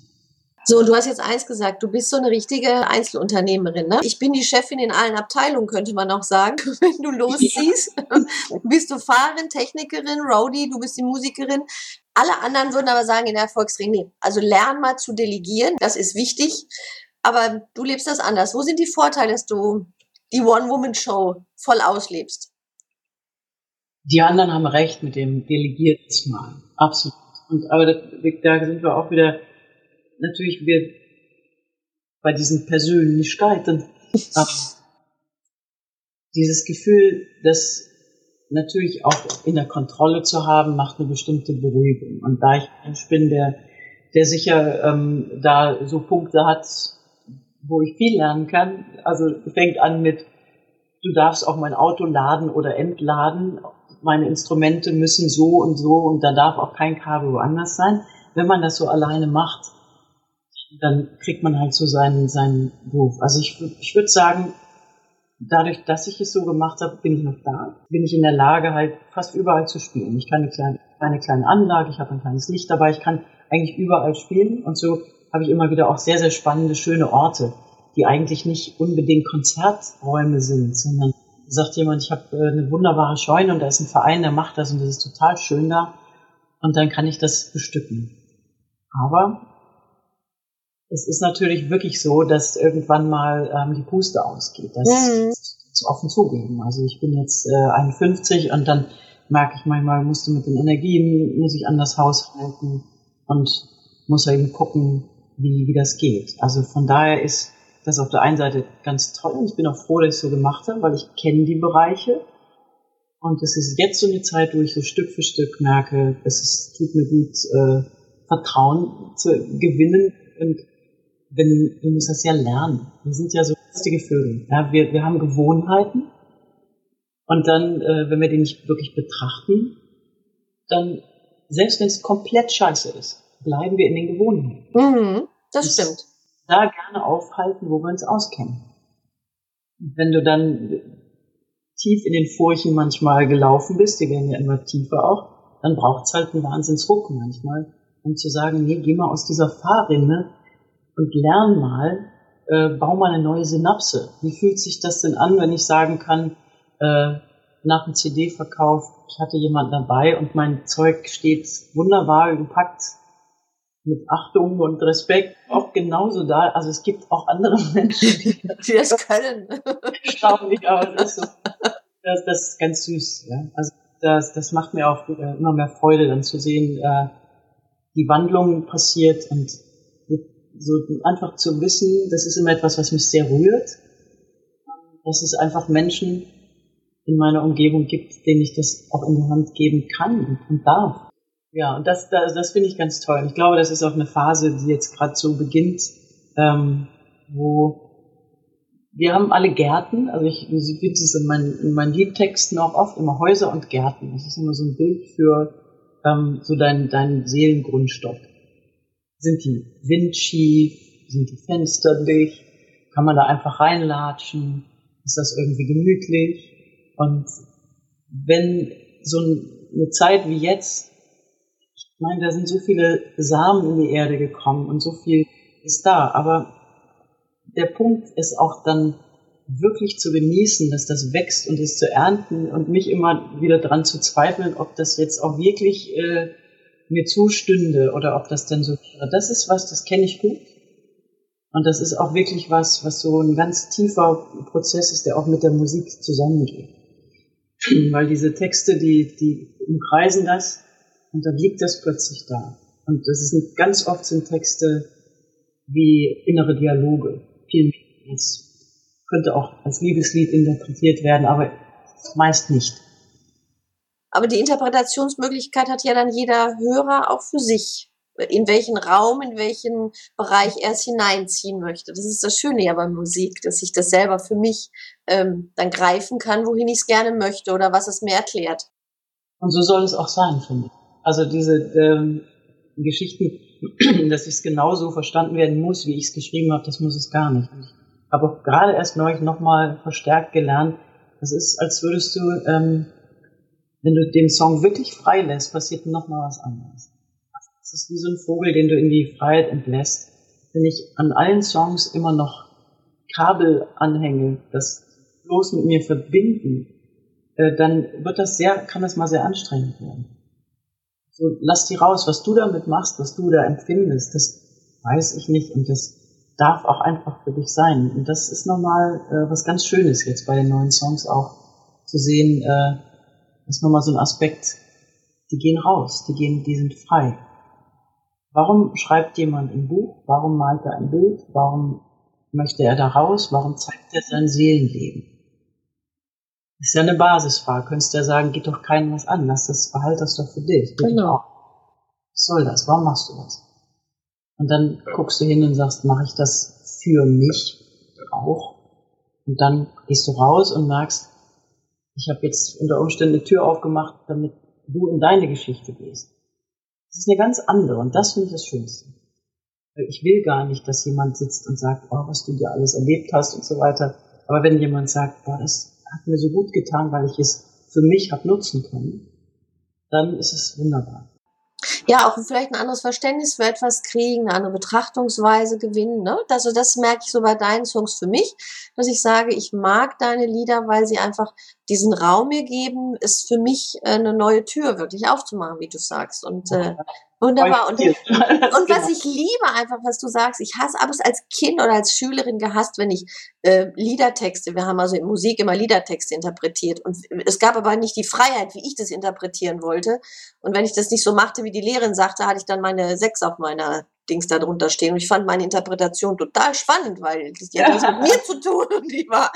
So, und du hast jetzt eins gesagt, du bist so eine richtige Einzelunternehmerin. Ne? Ich bin die Chefin in allen Abteilungen, könnte man auch sagen. Wenn du losziehst, ja. bist du Fahrerin, Technikerin, Roadie, du bist die Musikerin. Alle anderen würden aber sagen in der Erfolgsring, nee, also lern mal zu delegieren, das ist wichtig. Aber du lebst das anders. Wo sind die Vorteile, dass du die One-Woman-Show voll auslebst? Die anderen haben recht mit dem Delegiertes mal. Absolut. Und, aber da, da sind wir auch wieder, natürlich wir bei diesen Persönlichkeiten. dieses Gefühl, das natürlich auch in der Kontrolle zu haben, macht eine bestimmte Beruhigung. Und da ich Mensch bin, der, der sicher ähm, da so Punkte hat, wo ich viel lernen kann. Also fängt an mit, du darfst auch mein Auto laden oder entladen. Meine Instrumente müssen so und so und da darf auch kein Kabel woanders sein. Wenn man das so alleine macht, dann kriegt man halt so seinen, seinen Beruf. Also ich, ich würde sagen, dadurch, dass ich es so gemacht habe, bin ich noch da. Bin ich in der Lage, halt fast überall zu spielen. Ich kann eine kleine, eine kleine Anlage, ich habe ein kleines Licht dabei, ich kann eigentlich überall spielen und so habe ich immer wieder auch sehr, sehr spannende, schöne Orte, die eigentlich nicht unbedingt Konzerträume sind, sondern sagt jemand, ich habe äh, eine wunderbare Scheune und da ist ein Verein, der macht das und das ist total schön da und dann kann ich das bestücken. Aber es ist natürlich wirklich so, dass irgendwann mal ähm, die Puste ausgeht. Das mhm. ist offen zugeben. Also ich bin jetzt äh, 51 und dann merke ich manchmal, musste mit den Energien, muss ich anders haushalten und muss eben gucken, wie, wie das geht. Also von daher ist das auf der einen Seite ganz toll und ich bin auch froh, dass ich so gemacht habe, weil ich kenne die Bereiche. Und es ist jetzt so eine Zeit, wo ich so Stück für Stück merke, es ist, tut mir gut, äh, Vertrauen zu gewinnen. Und wenn, du musst das ja lernen. Wir sind ja so lustige Vögel. Ja, wir, wir haben Gewohnheiten. Und dann, äh, wenn wir die nicht wirklich betrachten, dann, selbst wenn es komplett scheiße ist, bleiben wir in den Gewohnheiten. Mhm, das und stimmt. Da gerne aufhalten, wo wir uns auskennen. Und wenn du dann tief in den Furchen manchmal gelaufen bist, die werden ja immer tiefer auch, dann braucht es halt einen Wahnsinnsruck manchmal, um zu sagen, nee, geh mal aus dieser Fahrrinne und lern mal, äh, bau mal eine neue Synapse. Wie fühlt sich das denn an, wenn ich sagen kann, äh, nach dem CD-Verkauf, ich hatte jemanden dabei und mein Zeug steht wunderbar gepackt mit Achtung und Respekt auch genauso da. Also es gibt auch andere Menschen, die, die das können. Erstaunlich, aber das ist, so, das, das ist ganz süß. Ja? Also das, das macht mir auch äh, immer mehr Freude, dann zu sehen, äh, die Wandlung passiert und so einfach zu wissen, das ist immer etwas, was mich sehr rührt, dass es einfach Menschen in meiner Umgebung gibt, denen ich das auch in die Hand geben kann und darf. Ja, und das, das, das finde ich ganz toll. Ich glaube, das ist auch eine Phase, die jetzt gerade so beginnt, ähm, wo wir haben alle Gärten, also ich finde es in meinen, in meinen Liedtexten auch oft immer Häuser und Gärten. Das ist immer so ein Bild für ähm, so deinen dein Seelengrundstock. Sind die windschief? Sind die Fenster dicht? Kann man da einfach reinlatschen? Ist das irgendwie gemütlich? Und wenn so eine Zeit wie jetzt ich meine, da sind so viele Samen in die Erde gekommen und so viel ist da. Aber der Punkt ist auch dann wirklich zu genießen, dass das wächst und es zu ernten und nicht immer wieder dran zu zweifeln, ob das jetzt auch wirklich äh, mir zustünde oder ob das denn so wäre. Das ist was, das kenne ich gut. Und das ist auch wirklich was, was so ein ganz tiefer Prozess ist, der auch mit der Musik zusammengeht. Weil diese Texte, die, die umkreisen das und dann liegt das plötzlich da. Und das ist ganz oft sind Texte wie innere Dialoge. Viel mehr könnte auch als Liebeslied interpretiert werden, aber meist nicht. Aber die Interpretationsmöglichkeit hat ja dann jeder Hörer auch für sich in welchen Raum, in welchen Bereich er es hineinziehen möchte. Das ist das Schöne ja bei Musik, dass ich das selber für mich ähm, dann greifen kann, wohin ich es gerne möchte oder was es mir erklärt. Und so soll es auch sein, finde ich. Also diese ähm, Geschichten, dass es genauso verstanden werden muss, wie ich es geschrieben habe, das muss es gar nicht. Ich habe gerade erst neulich nochmal verstärkt gelernt, das ist, als würdest du, ähm, wenn du den Song wirklich frei lässt, passiert nochmal was anderes. Das ist wie so ein Vogel, den du in die Freiheit entlässt. Wenn ich an allen Songs immer noch Kabel anhänge, das bloß mit mir verbinden, äh, dann wird das sehr, kann das mal sehr anstrengend werden. So, lass die raus, was du damit machst, was du da empfindest, das weiß ich nicht und das darf auch einfach für dich sein. Und das ist nochmal äh, was ganz Schönes jetzt bei den neuen Songs auch zu sehen, äh, ist nochmal so ein Aspekt, die gehen raus, die gehen, die sind frei. Warum schreibt jemand ein Buch? Warum malt er ein Bild? Warum möchte er da raus? Warum zeigt er sein Seelenleben? Das ist ja eine Basisfrage. Könntest du ja sagen, geht doch keinem was an. Lass das, behalt das doch für dich. Genau. Was soll das? Warum machst du das? Und dann guckst du hin und sagst, mache ich das für mich auch? Und dann gehst du raus und merkst, ich habe jetzt unter Umständen eine Tür aufgemacht, damit du in deine Geschichte gehst. Das ist eine ganz andere und das finde ich das Schönste. Ich will gar nicht, dass jemand sitzt und sagt, oh, was du dir alles erlebt hast und so weiter. Aber wenn jemand sagt, boah, das hat mir so gut getan, weil ich es für mich habe nutzen können, dann ist es wunderbar ja auch vielleicht ein anderes Verständnis für etwas kriegen, eine andere Betrachtungsweise gewinnen. Ne? Also das merke ich so bei deinen Songs für mich, dass ich sage, ich mag deine Lieder, weil sie einfach diesen Raum mir geben, ist für mich eine neue Tür wirklich aufzumachen, wie du sagst. Und äh, Wunderbar. Und, und was ich liebe einfach, was du sagst, ich hasse, aber es als Kind oder als Schülerin gehasst, wenn ich äh, Liedertexte, wir haben also in Musik immer Liedertexte interpretiert und es gab aber nicht die Freiheit, wie ich das interpretieren wollte. Und wenn ich das nicht so machte, wie die Lehrerin sagte, hatte ich dann meine Sechs auf meiner Dings da drunter stehen. Und ich fand meine Interpretation total spannend, weil die hat was mit mir zu tun und die war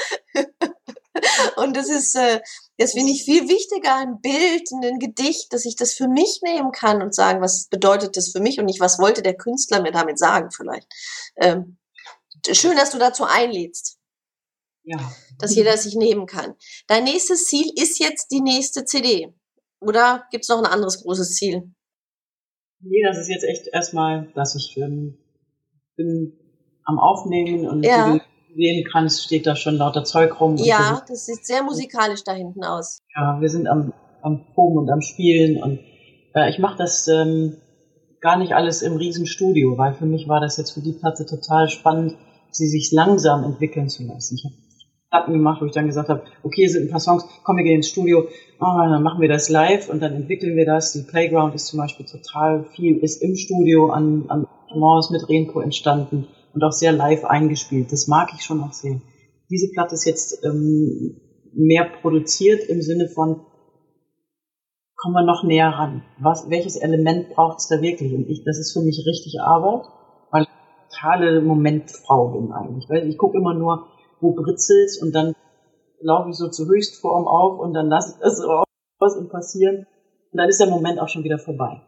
und das ist, äh, das finde ich viel wichtiger, ein Bild, ein Gedicht, dass ich das für mich nehmen kann und sagen, was bedeutet das für mich und nicht, was wollte der Künstler mir damit sagen vielleicht. Ähm, schön, dass du dazu einlädst. Ja. Dass jeder sich nehmen kann. Dein nächstes Ziel ist jetzt die nächste CD. Oder gibt es noch ein anderes großes Ziel? Nee, das ist jetzt echt erstmal, dass ich ähm, bin am Aufnehmen und ja sehen kannst, steht da schon lauter Zeug rum. Ja, das sieht sehr musikalisch da hinten aus. Ja, wir sind am, am Proben und am Spielen und äh, ich mache das ähm, gar nicht alles im Riesenstudio, weil für mich war das jetzt für die Platte total spannend, sie sich langsam entwickeln zu lassen. Ich habe Platten gemacht, wo ich dann gesagt habe, okay, hier sind ein paar Songs, komm, wir gehen ins Studio, oh, dann machen wir das live und dann entwickeln wir das. Die Playground ist zum Beispiel total viel, ist im Studio an, an Arrangements mit Renko entstanden und auch sehr live eingespielt. Das mag ich schon auch sehr. Diese Platte ist jetzt ähm, mehr produziert im Sinne von, kommen wir noch näher ran. Was, welches Element braucht es da wirklich? Und ich, das ist für mich richtig Arbeit, weil ich totale Momentfrau bin eigentlich. Weil ich gucke immer nur, wo britzelt's und dann laufe ich so zur Höchstform auf und dann lasse ich das so aus und passieren. Und dann ist der Moment auch schon wieder vorbei.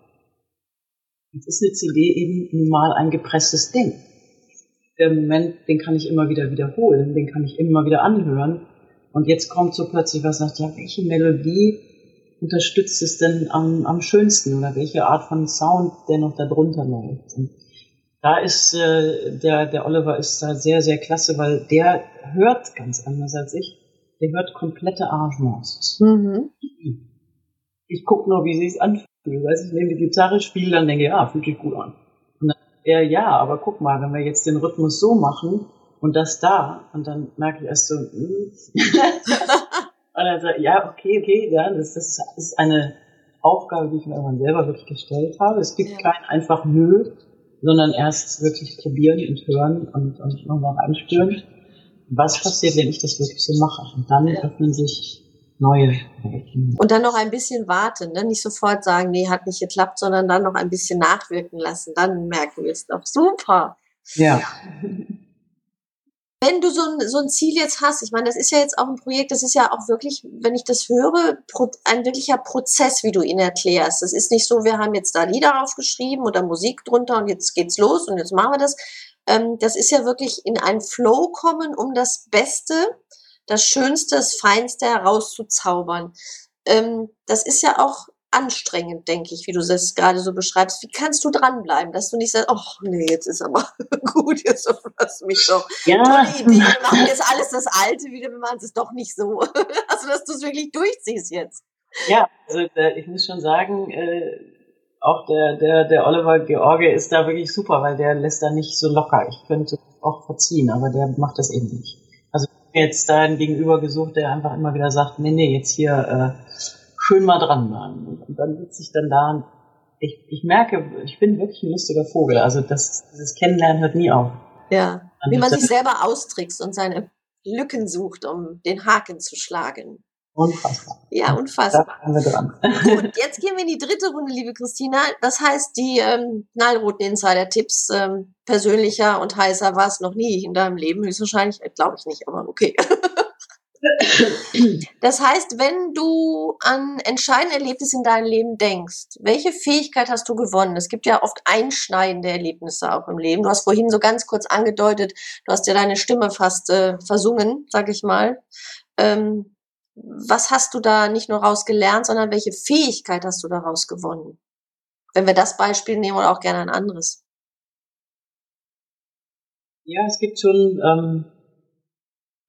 Jetzt ist eine CD eben mal ein gepresstes Ding der Moment, den kann ich immer wieder wiederholen, den kann ich immer wieder anhören. Und jetzt kommt so plötzlich was, sagt, ja, welche Melodie unterstützt es denn am, am schönsten oder welche Art von Sound, der noch da drunter läuft. Und da ist äh, der, der Oliver ist da sehr, sehr klasse, weil der hört ganz anders als ich. Der hört komplette Arrangements. Mhm. Ich gucke nur, wie sie es anfühlt. Ich nehme die Gitarre, spiele, dann denke ich, ja, fühlt sich gut an er, ja, aber guck mal, wenn wir jetzt den Rhythmus so machen und das da, und dann merke ich erst so, mm. und dann so, ja, okay, okay, ja, das, das ist eine, Aufgabe, die ich mir irgendwann selber wirklich gestellt habe. Es gibt ja. kein einfach Nö, sondern erst wirklich probieren und hören und, und nochmal reinspüren. Was passiert, wenn ich das wirklich so mache? Und dann ja. öffnen sich neue. Und dann noch ein bisschen warten, ne? nicht sofort sagen, nee, hat nicht geklappt, sondern dann noch ein bisschen nachwirken lassen. Dann merken wir es doch. Super. Ja. Wenn du so ein, so ein Ziel jetzt hast, ich meine, das ist ja jetzt auch ein Projekt, das ist ja auch wirklich, wenn ich das höre, ein wirklicher Prozess, wie du ihn erklärst. Das ist nicht so, wir haben jetzt da Lieder aufgeschrieben oder Musik drunter und jetzt geht's los und jetzt machen wir das. Ähm, das ist ja wirklich in einen Flow kommen, um das Beste, das Schönste, das Feinste herauszuzaubern. Ähm, das ist ja auch anstrengend, denke ich, wie du das gerade so beschreibst. Wie kannst du dranbleiben, dass du nicht sagst, ach nee, jetzt ist aber gut, jetzt lass mich doch. Ja. Tolle Idee, wir machen jetzt alles das Alte wieder, wir machen es doch nicht so. Also, dass du es wirklich durchziehst jetzt. Ja, also ich muss schon sagen, äh, auch der, der, der Oliver George ist da wirklich super, weil der lässt da nicht so locker. Ich könnte auch verziehen, aber der macht das eben nicht. Also jetzt da einen Gegenüber gesucht, der einfach immer wieder sagt, nee, nee, jetzt hier äh, schön mal dran waren. Und, dann sitze ich dann da und ich, ich merke, ich bin wirklich ein lustiger Vogel. Also das, dieses Kennenlernen hört nie auf. Ja, wie man sich selber austrickst und seine Lücken sucht, um den Haken zu schlagen. Unfassbar. Ja, unfassbar. Da waren wir dran. Gut, jetzt gehen wir in die dritte Runde, liebe Christina. Das heißt, die ähm, knallroten Insider-Tipps, ähm, persönlicher und heißer war es noch nie in deinem Leben. Höchstwahrscheinlich, äh, glaube ich nicht, aber okay. Das heißt, wenn du an entscheidende Erlebnisse in deinem Leben denkst, welche Fähigkeit hast du gewonnen? Es gibt ja oft einschneidende Erlebnisse auch im Leben. Du hast vorhin so ganz kurz angedeutet, du hast ja deine Stimme fast äh, versungen, sag ich mal. Ähm, was hast du da nicht nur rausgelernt, sondern welche Fähigkeit hast du daraus gewonnen? Wenn wir das Beispiel nehmen oder auch gerne ein anderes. Ja, es gibt schon ähm,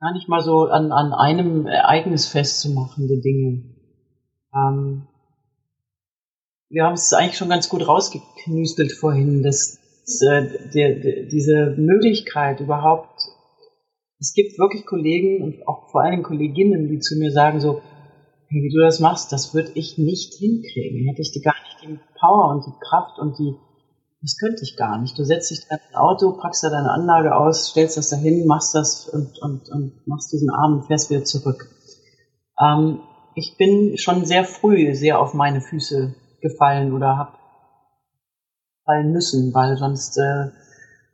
gar nicht mal so an, an einem Ereignis festzumachen, die Dinge. Ähm, wir haben es eigentlich schon ganz gut rausgeknüstelt vorhin, dass, dass äh, der, der, diese Möglichkeit überhaupt, es gibt wirklich Kollegen und auch vor allem Kolleginnen, die zu mir sagen so, hey, wie du das machst, das würde ich nicht hinkriegen. Hätte ich die gar nicht die Power und die Kraft und die das könnte ich gar nicht. Du setzt dich in ein Auto, packst da deine Anlage aus, stellst das dahin, machst das und, und, und machst diesen Arm und fährst wieder zurück. Ähm, ich bin schon sehr früh sehr auf meine Füße gefallen oder hab fallen müssen, weil sonst äh,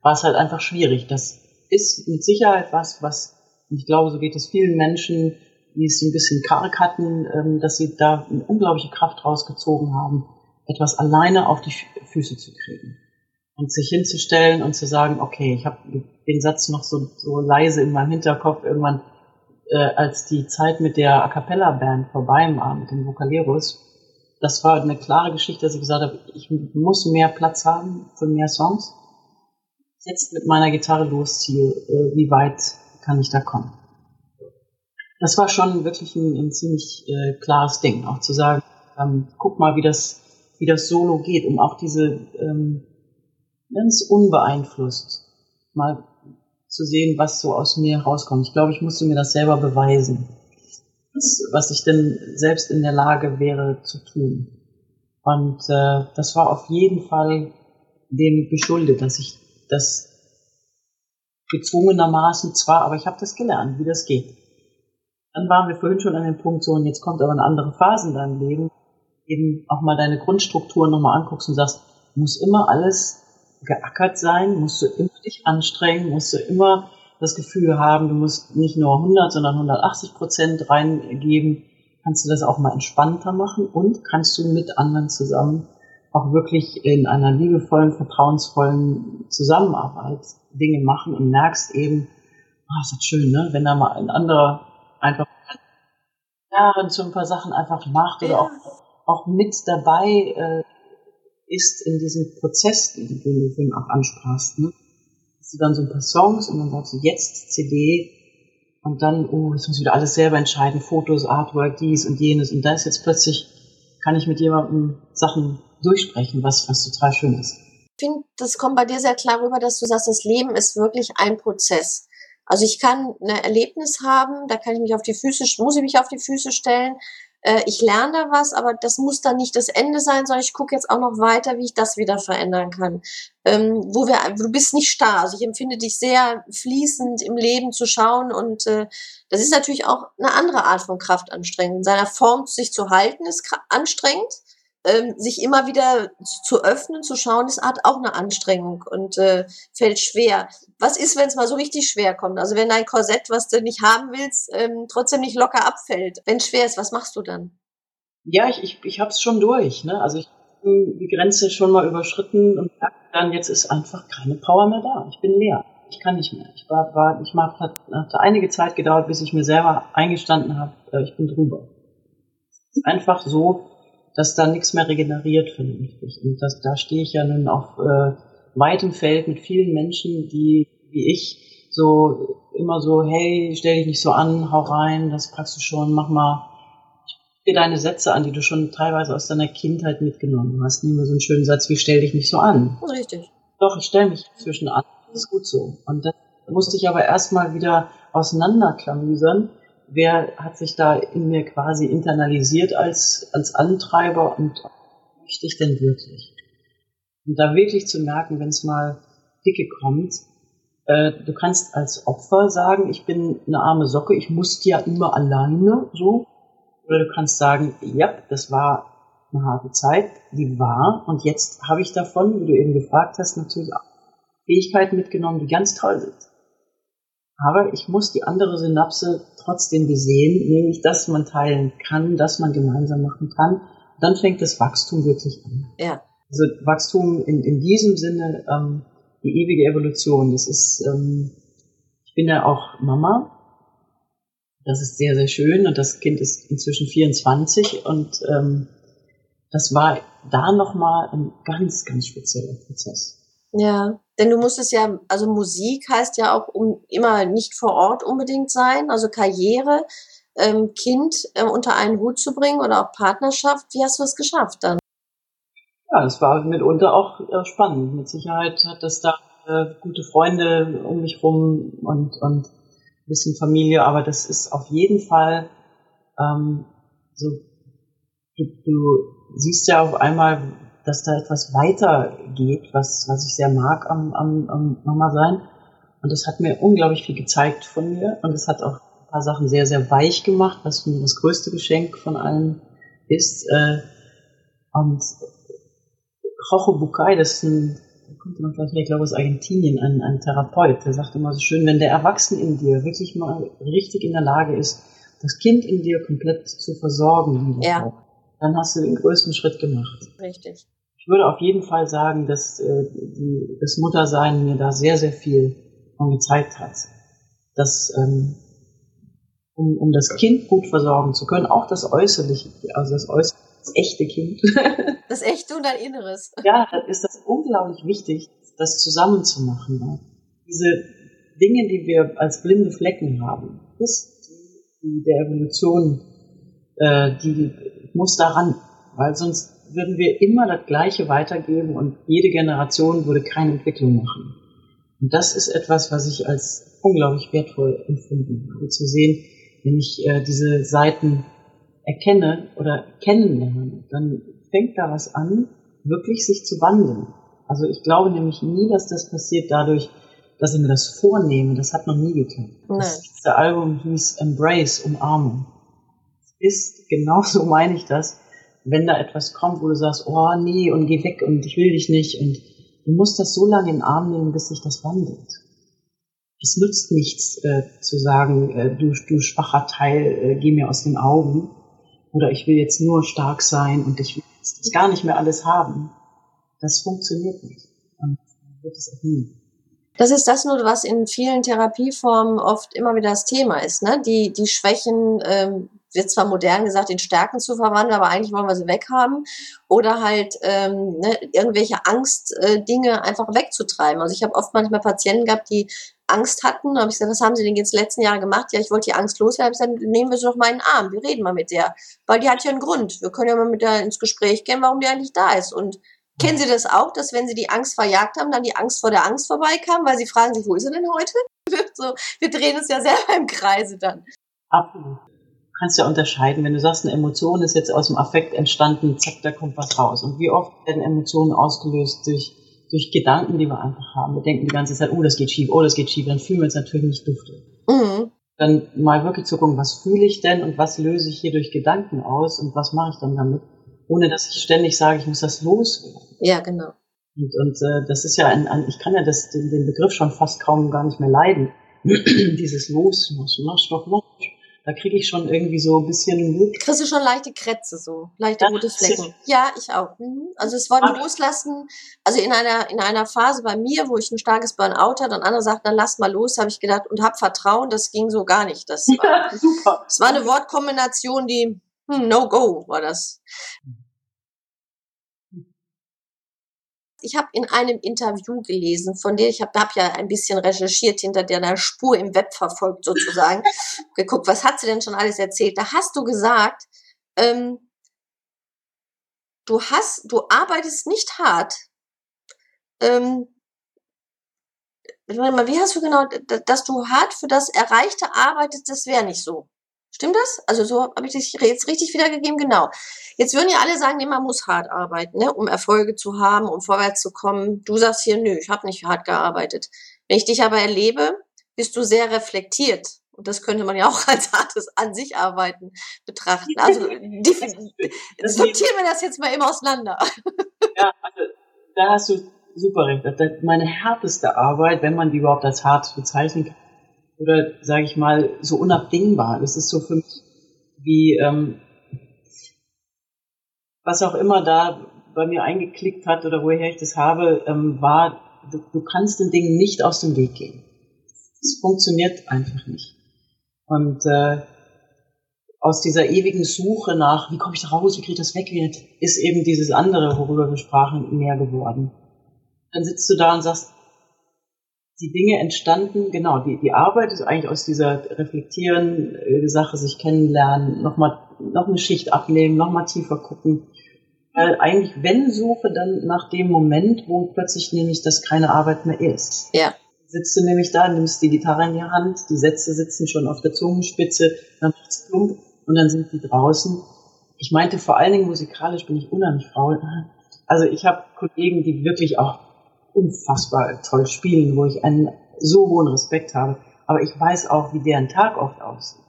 war es halt einfach schwierig. Das ist mit Sicherheit was, was ich glaube, so geht es vielen Menschen, die es ein bisschen karg hatten, ähm, dass sie da eine unglaubliche Kraft rausgezogen haben etwas alleine auf die Füße zu kriegen. Und sich hinzustellen und zu sagen, okay, ich habe den Satz noch so, so leise in meinem Hinterkopf irgendwann, äh, als die Zeit mit der A Cappella Band vorbei war, mit den Vocaleros, das war eine klare Geschichte, dass ich gesagt habe, ich muss mehr Platz haben für mehr Songs. Jetzt mit meiner Gitarre losziehe, äh, wie weit kann ich da kommen? Das war schon wirklich ein, ein ziemlich äh, klares Ding, auch zu sagen, ähm, guck mal, wie das wie das Solo geht, um auch diese ähm, ganz unbeeinflusst mal zu sehen, was so aus mir rauskommt. Ich glaube, ich musste mir das selber beweisen, was, was ich denn selbst in der Lage wäre zu tun. Und äh, das war auf jeden Fall dem geschuldet, dass ich das gezwungenermaßen zwar, aber ich habe das gelernt, wie das geht. Dann waren wir vorhin schon an dem Punkt so, und jetzt kommt aber eine andere Phase in deinem Leben, eben auch mal deine Grundstruktur nochmal anguckst und sagst, muss immer alles geackert sein, musst du immer dich anstrengen, musst du immer das Gefühl haben, du musst nicht nur 100, sondern 180 Prozent reingeben, kannst du das auch mal entspannter machen und kannst du mit anderen zusammen auch wirklich in einer liebevollen, vertrauensvollen Zusammenarbeit Dinge machen und merkst eben, oh, ist das schön, ne? wenn da mal ein anderer einfach ja, und so ein paar Sachen einfach macht oder auch auch mit dabei äh, ist in diesem Prozess, den du vorhin auch ansprachst. Ne? Hast du dann so ein paar Songs und dann sagst du jetzt CD und dann, oh, jetzt muss ich wieder alles selber entscheiden, Fotos, Artwork, dies und jenes und da ist jetzt plötzlich, kann ich mit jemandem Sachen durchsprechen, was, was total schön ist. Ich finde, das kommt bei dir sehr klar rüber, dass du sagst, das Leben ist wirklich ein Prozess. Also ich kann ein Erlebnis haben, da kann ich mich auf die Füße, muss ich mich auf die Füße stellen, äh, ich lerne da was, aber das muss dann nicht das Ende sein, sondern ich gucke jetzt auch noch weiter, wie ich das wieder verändern kann. Ähm, wo wir, du bist nicht starr. Also ich empfinde dich sehr fließend im Leben zu schauen und äh, das ist natürlich auch eine andere Art von Kraftanstrengung. In seiner Form sich zu halten ist anstrengend ähm, sich immer wieder zu öffnen, zu schauen, ist hat auch eine Anstrengung und äh, fällt schwer. Was ist, wenn es mal so richtig schwer kommt? Also wenn dein Korsett, was du nicht haben willst, ähm, trotzdem nicht locker abfällt. Wenn es schwer ist, was machst du dann? Ja, ich, ich, ich hab's schon durch. Ne? Also ich habe die Grenze schon mal überschritten und dann jetzt ist einfach keine Power mehr da. Ich bin leer. Ich kann nicht mehr. Ich war, war ich mag, hat, hat einige Zeit gedauert, bis ich mir selber eingestanden habe, äh, ich bin drüber. Einfach so, dass da nichts mehr regeneriert vernünftig. Und das, da stehe ich ja nun auf äh, weitem Feld mit vielen Menschen, die wie ich so immer so, hey, stell dich nicht so an, hau rein, das packst du schon, mach mal dir deine Sätze an, die du schon teilweise aus deiner Kindheit mitgenommen hast. Nimm mir so einen schönen Satz wie stell dich nicht so an. Richtig. Doch, ich stelle mich zwischen an. Das ist gut so. Und das musste ich aber erstmal wieder auseinanderklamüsern wer hat sich da in mir quasi internalisiert als, als Antreiber und möchte ich denn wirklich? Und da wirklich zu merken, wenn es mal dicke kommt, äh, du kannst als Opfer sagen, ich bin eine arme Socke, ich musste ja immer alleine, so. Oder du kannst sagen, ja, das war eine harte Zeit, die war, und jetzt habe ich davon, wie du eben gefragt hast, natürlich auch Fähigkeiten mitgenommen, die ganz toll sind. Aber ich muss die andere Synapse trotzdem besehen, nämlich, dass man teilen kann, dass man gemeinsam machen kann. Dann fängt das Wachstum wirklich an. Ja. Also Wachstum in, in diesem Sinne, ähm, die ewige Evolution. Das ist, ähm, ich bin ja auch Mama. Das ist sehr, sehr schön und das Kind ist inzwischen 24 und ähm, das war da nochmal ein ganz, ganz spezieller Prozess. Ja, denn du musst es ja, also Musik heißt ja auch um, immer nicht vor Ort unbedingt sein, also Karriere, ähm, Kind äh, unter einen Hut zu bringen oder auch Partnerschaft. Wie hast du es geschafft dann? Ja, es war mitunter auch äh, spannend. Mit Sicherheit hat das da äh, gute Freunde um mich rum und, und ein bisschen Familie, aber das ist auf jeden Fall ähm, so, du, du siehst ja auf einmal, dass da etwas weitergeht, was, was ich sehr mag am, am, am Mama sein. Und das hat mir unglaublich viel gezeigt von mir. Und es hat auch ein paar Sachen sehr, sehr weich gemacht, was mir das größte Geschenk von allen ist. Äh, und Jorge Bucay, das ist ein, kommt man vielleicht, ich glaube, aus Argentinien, ein, ein Therapeut, der sagt immer so schön, wenn der Erwachsene in dir wirklich mal richtig in der Lage ist, das Kind in dir komplett zu versorgen, ja. dann hast du den größten Schritt gemacht. Richtig ich würde auf jeden Fall sagen, dass äh, die, das Muttersein mir da sehr, sehr viel von gezeigt hat. Dass, ähm, um, um das Kind gut versorgen zu können, auch das Äußerliche, also das äußerliche, das echte Kind. Das echte und dein Inneres. Ja, das ist das unglaublich wichtig, das zusammenzumachen. Ne? Diese Dinge, die wir als blinde Flecken haben, ist die, der Evolution, äh, die muss daran, weil sonst würden wir immer das Gleiche weitergeben und jede Generation würde keine Entwicklung machen. Und das ist etwas, was ich als unglaublich wertvoll empfunden habe, zu sehen, wenn ich äh, diese Seiten erkenne oder kennenlerne, dann fängt da was an, wirklich sich zu wandeln. Also ich glaube nämlich nie, dass das passiert dadurch, dass ich mir das vornehme. Das hat noch nie geklappt. Das letzte Album hieß Embrace, Umarmung. Ist genauso meine ich das wenn da etwas kommt, wo du sagst, oh nee, und geh weg und ich will dich nicht und du musst das so lange in den Arm nehmen, bis sich das wandelt. Es nützt nichts äh, zu sagen, äh, du, du schwacher Teil, äh, geh mir aus den Augen oder ich will jetzt nur stark sein und ich will jetzt gar nicht mehr alles haben. Das funktioniert nicht und wird es auch nie. Das ist das nur, was in vielen Therapieformen oft immer wieder das Thema ist. Ne? Die, die Schwächen, ähm, wird zwar modern gesagt, in Stärken zu verwandeln, aber eigentlich wollen wir sie weghaben. Oder halt ähm, ne, irgendwelche Angstdinge äh, einfach wegzutreiben. Also ich habe oft manchmal Patienten gehabt, die Angst hatten. Da habe ich gesagt, was haben Sie denn jetzt letzten Jahre gemacht? Ja, ich wollte die Angst loswerden. Gesagt, nehmen wir sie doch mal in den Arm. Wir reden mal mit der. Weil die hat ja einen Grund. Wir können ja mal mit der ins Gespräch gehen, warum die eigentlich da ist. Und Kennen Sie das auch, dass wenn Sie die Angst verjagt haben, dann die Angst vor der Angst vorbeikam, weil Sie fragen sich, wo ist sie denn heute? so, wir drehen es ja selber im Kreise dann. Absolut. Kannst ja unterscheiden, wenn du sagst, eine Emotion ist jetzt aus dem Affekt entstanden, zack, da kommt was raus. Und wie oft werden Emotionen ausgelöst durch, durch Gedanken, die wir einfach haben. Wir denken die ganze Zeit, oh, das geht schief, oh, das geht schief, dann fühlen wir uns natürlich nicht dufte. Mhm. Dann mal wirklich zu gucken, was fühle ich denn und was löse ich hier durch Gedanken aus und was mache ich dann damit, ohne dass ich ständig sage, ich muss das loswerden. Ja, genau. Und, und äh, das ist ja ein, ein, ich kann ja das, den, den Begriff schon fast kaum gar nicht mehr leiden. Dieses Los, mach, mach doch, mach, da kriege ich schon irgendwie so ein bisschen. Kriegst du schon leichte Krätze, so leichte rote Flecken. Ja, ich auch. Mhm. Also es war ein Loslassen. Also in einer in einer Phase bei mir, wo ich ein starkes Burnout hatte und andere sagten, dann lass mal los, habe ich gedacht und hab Vertrauen. Das ging so gar nicht. Das war, ja, super. Das war eine Wortkombination, die hm, no go war das. Ich habe in einem Interview gelesen, von dir, ich habe hab ja ein bisschen recherchiert, hinter der Spur im Web verfolgt sozusagen, geguckt, was hat sie denn schon alles erzählt? Da hast du gesagt, ähm, du hast, du arbeitest nicht hart. Ähm, wie hast du genau, dass du hart für das Erreichte arbeitest, das wäre nicht so. Stimmt das? Also so habe ich dich jetzt richtig wiedergegeben, genau. Jetzt würden ja alle sagen, nee, man muss hart arbeiten, ne, um Erfolge zu haben, um vorwärts zu kommen. Du sagst hier, nö, ich habe nicht hart gearbeitet. Wenn ich dich aber erlebe, bist du sehr reflektiert. Und das könnte man ja auch als hartes an sich arbeiten betrachten. Also sortieren wir das jetzt mal immer auseinander. Ja, also da hast du super recht. Meine härteste Arbeit, wenn man die überhaupt als hart bezeichnen kann, oder sage ich mal so unabdingbar. Das ist so für mich wie ähm, was auch immer da bei mir eingeklickt hat oder woher ich das habe, ähm, war, du, du kannst den Dingen nicht aus dem Weg gehen. Es funktioniert einfach nicht. Und äh, aus dieser ewigen Suche nach, wie komme ich da raus, wie kriege ich das weg, ist eben dieses andere, worüber wir sprachen, mehr geworden. Dann sitzt du da und sagst, die Dinge entstanden, genau, die, die Arbeit ist eigentlich aus dieser Reflektieren, äh, Sache, sich kennenlernen, nochmal noch eine Schicht abnehmen, nochmal tiefer gucken. Weil eigentlich, wenn Suche, dann nach dem Moment, wo plötzlich nämlich das keine Arbeit mehr ist. Ja. Sitzt du nämlich da, nimmst die Gitarre in die Hand, die Sätze sitzen schon auf der Zungenspitze, dann macht's plump und dann sind die draußen. Ich meinte vor allen Dingen musikalisch bin ich unheimlich faul. Also ich habe Kollegen, die wirklich auch unfassbar toll spielen, wo ich einen so hohen Respekt habe. Aber ich weiß auch, wie deren Tag oft aussieht.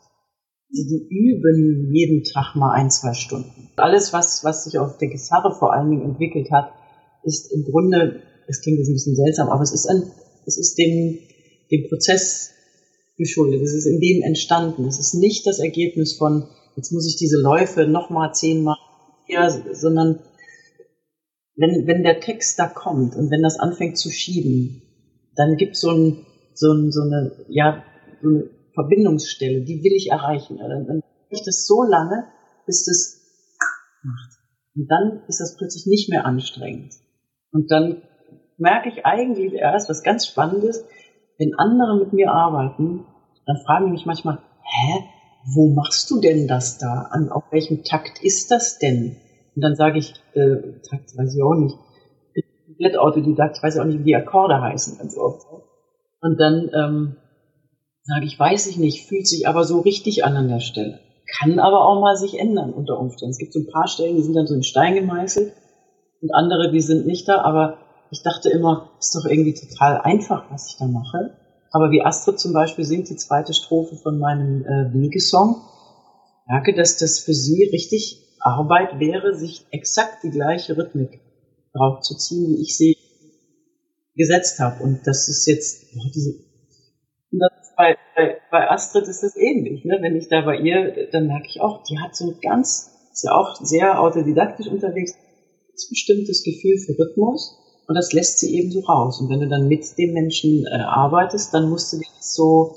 Sie üben jeden Tag mal ein, zwei Stunden. Alles, was, was sich auf der Gitarre vor allen Dingen entwickelt hat, ist im Grunde, es klingt jetzt ein bisschen seltsam, aber es ist ein, es ist dem, dem Prozess geschuldet. Es ist in dem entstanden. Es ist nicht das Ergebnis von, jetzt muss ich diese Läufe nochmal zehnmal, sondern wenn, wenn der Text da kommt und wenn das anfängt zu schieben, dann gibt so ein, so, ein, so eine, ja, so eine Verbindungsstelle, die will ich erreichen. Dann, dann ich das so lange, bis das macht. Und dann ist das plötzlich nicht mehr anstrengend. Und dann merke ich eigentlich erst, was ganz spannend ist, wenn andere mit mir arbeiten, dann fragen die mich manchmal, hä, wo machst du denn das da? An, auf welchem Takt ist das denn? Und dann sage ich, äh, Takt weiß ich auch nicht, ich bin komplett Autodidakt, ich weiß auch nicht, wie die Akkorde heißen ganz oft. Und dann ähm, sage ich, weiß ich nicht, fühlt sich aber so richtig an an der Stelle. Kann aber auch mal sich ändern unter Umständen. Es gibt so ein paar Stellen, die sind dann so in Stein gemeißelt und andere, die sind nicht da, aber ich dachte immer, ist doch irgendwie total einfach, was ich da mache. Aber wie Astrid zum Beispiel singt die zweite Strophe von meinem äh, Wegesong, merke, dass das für sie richtig Arbeit wäre, sich exakt die gleiche Rhythmik draufzuziehen, wie ich sie gesetzt habe. Und das ist jetzt, oh, diese, bei, bei, bei Astrid ist das ähnlich. Ne? Wenn ich da bei ihr, dann merke ich auch, die hat so ganz, ist ja auch sehr autodidaktisch unterwegs, ein bestimmtes Gefühl für Rhythmus und das lässt sie eben so raus. Und wenn du dann mit dem Menschen äh, arbeitest, dann musst du das so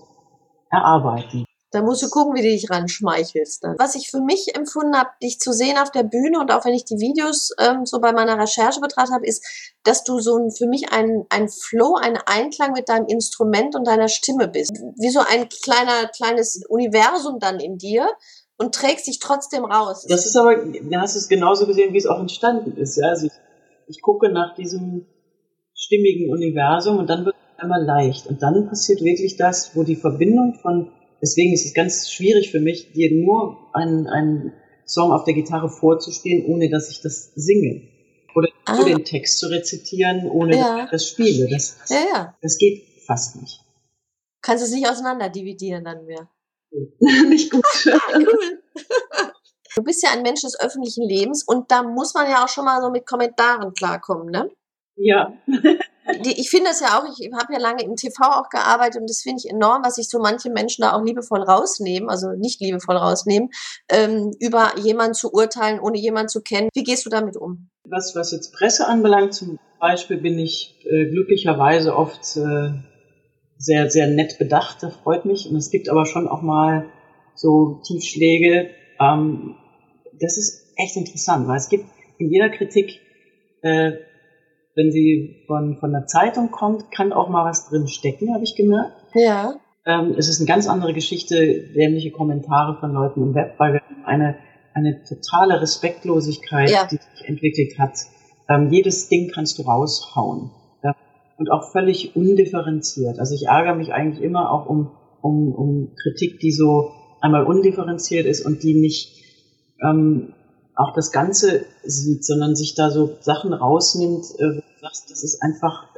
erarbeiten. Da musst du gucken, wie du dich ranschmeichelst. Dann. Was ich für mich empfunden habe, dich zu sehen auf der Bühne und auch wenn ich die Videos ähm, so bei meiner Recherche betrachtet habe, ist, dass du so ein, für mich ein, ein Flow, ein Einklang mit deinem Instrument und deiner Stimme bist. Wie so ein kleiner, kleines Universum dann in dir und trägst dich trotzdem raus. Das ist aber, da hast du es genauso gesehen, wie es auch entstanden ist. Ja? Also ich, ich gucke nach diesem stimmigen Universum und dann wird es einmal leicht. Und dann passiert wirklich das, wo die Verbindung von deswegen ist es ganz schwierig für mich, dir nur einen, einen Song auf der Gitarre vorzuspielen, ohne dass ich das singe. Oder ah. den Text zu rezitieren, ohne ja. dass ich das spiele. Das, ja, ja. das geht fast nicht. Kannst du es nicht auseinander dividieren dann mehr? nicht gut. cool. Du bist ja ein Mensch des öffentlichen Lebens und da muss man ja auch schon mal so mit Kommentaren klarkommen, ne? Ja. ich finde das ja auch, ich habe ja lange im TV auch gearbeitet und das finde ich enorm, was sich so manche Menschen da auch liebevoll rausnehmen, also nicht liebevoll rausnehmen, ähm, über jemanden zu urteilen, ohne jemanden zu kennen. Wie gehst du damit um? Was, was jetzt Presse anbelangt, zum Beispiel bin ich äh, glücklicherweise oft äh, sehr, sehr nett bedacht, das freut mich. Und es gibt aber schon auch mal so Tiefschläge, ähm, das ist echt interessant, weil es gibt in jeder Kritik, äh, wenn sie von, von der Zeitung kommt, kann auch mal was drin stecken, habe ich gemerkt. Ja. Ähm, es ist eine ganz andere Geschichte, dämliche Kommentare von Leuten im Web, weil wir eine, eine totale Respektlosigkeit, ja. die sich entwickelt hat. Ähm, jedes Ding kannst du raushauen. Ja? Und auch völlig undifferenziert. Also ich ärgere mich eigentlich immer auch um, um, um Kritik, die so einmal undifferenziert ist und die nicht ähm, auch das Ganze sieht, sondern sich da so Sachen rausnimmt, äh, wo du sagst, das ist einfach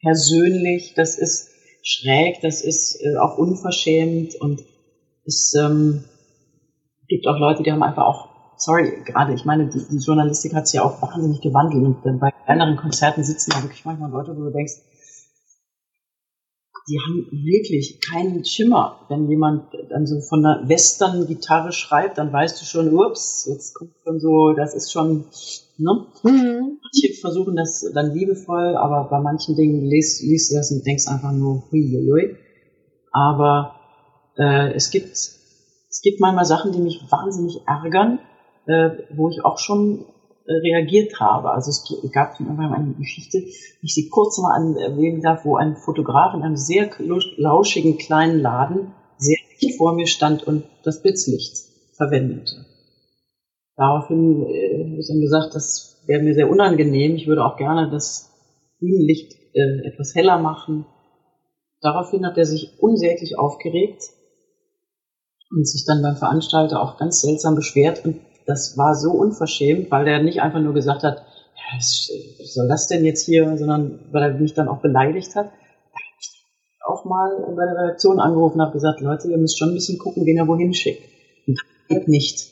persönlich, das ist schräg, das ist äh, auch unverschämt und es ähm, gibt auch Leute, die haben einfach auch, sorry, gerade, ich meine, die, die Journalistik hat sich ja auch wahnsinnig gewandelt und bei kleineren Konzerten sitzen da wirklich manchmal Leute, wo du denkst, die haben wirklich keinen Schimmer. Wenn jemand dann so von einer Western-Gitarre schreibt, dann weißt du schon, ups, jetzt kommt schon so, das ist schon, ne? Mhm. Manche versuchen das dann liebevoll, aber bei manchen Dingen liest, liest du das und denkst einfach nur, hui, Aber äh, es gibt es gibt manchmal Sachen, die mich wahnsinnig ärgern, äh, wo ich auch schon reagiert habe. Also es gab zum Beispiel eine Geschichte, ich sie kurz mal erwähnen darf, wo ein Fotograf in einem sehr lauschigen kleinen Laden sehr dicht vor mir stand und das Blitzlicht verwendete. Daraufhin äh, habe ich dann gesagt, das wäre mir sehr unangenehm. Ich würde auch gerne das Bühnenlicht äh, etwas heller machen. Daraufhin hat er sich unsäglich aufgeregt und sich dann beim Veranstalter auch ganz seltsam beschwert und das war so unverschämt, weil er nicht einfach nur gesagt hat, ja, was soll das denn jetzt hier, sondern weil er mich dann auch beleidigt hat. Auch mal bei der Redaktion angerufen und habe gesagt, Leute, ihr müsst schon ein bisschen gucken, wen ihr wohin schickt. Und das geht nicht.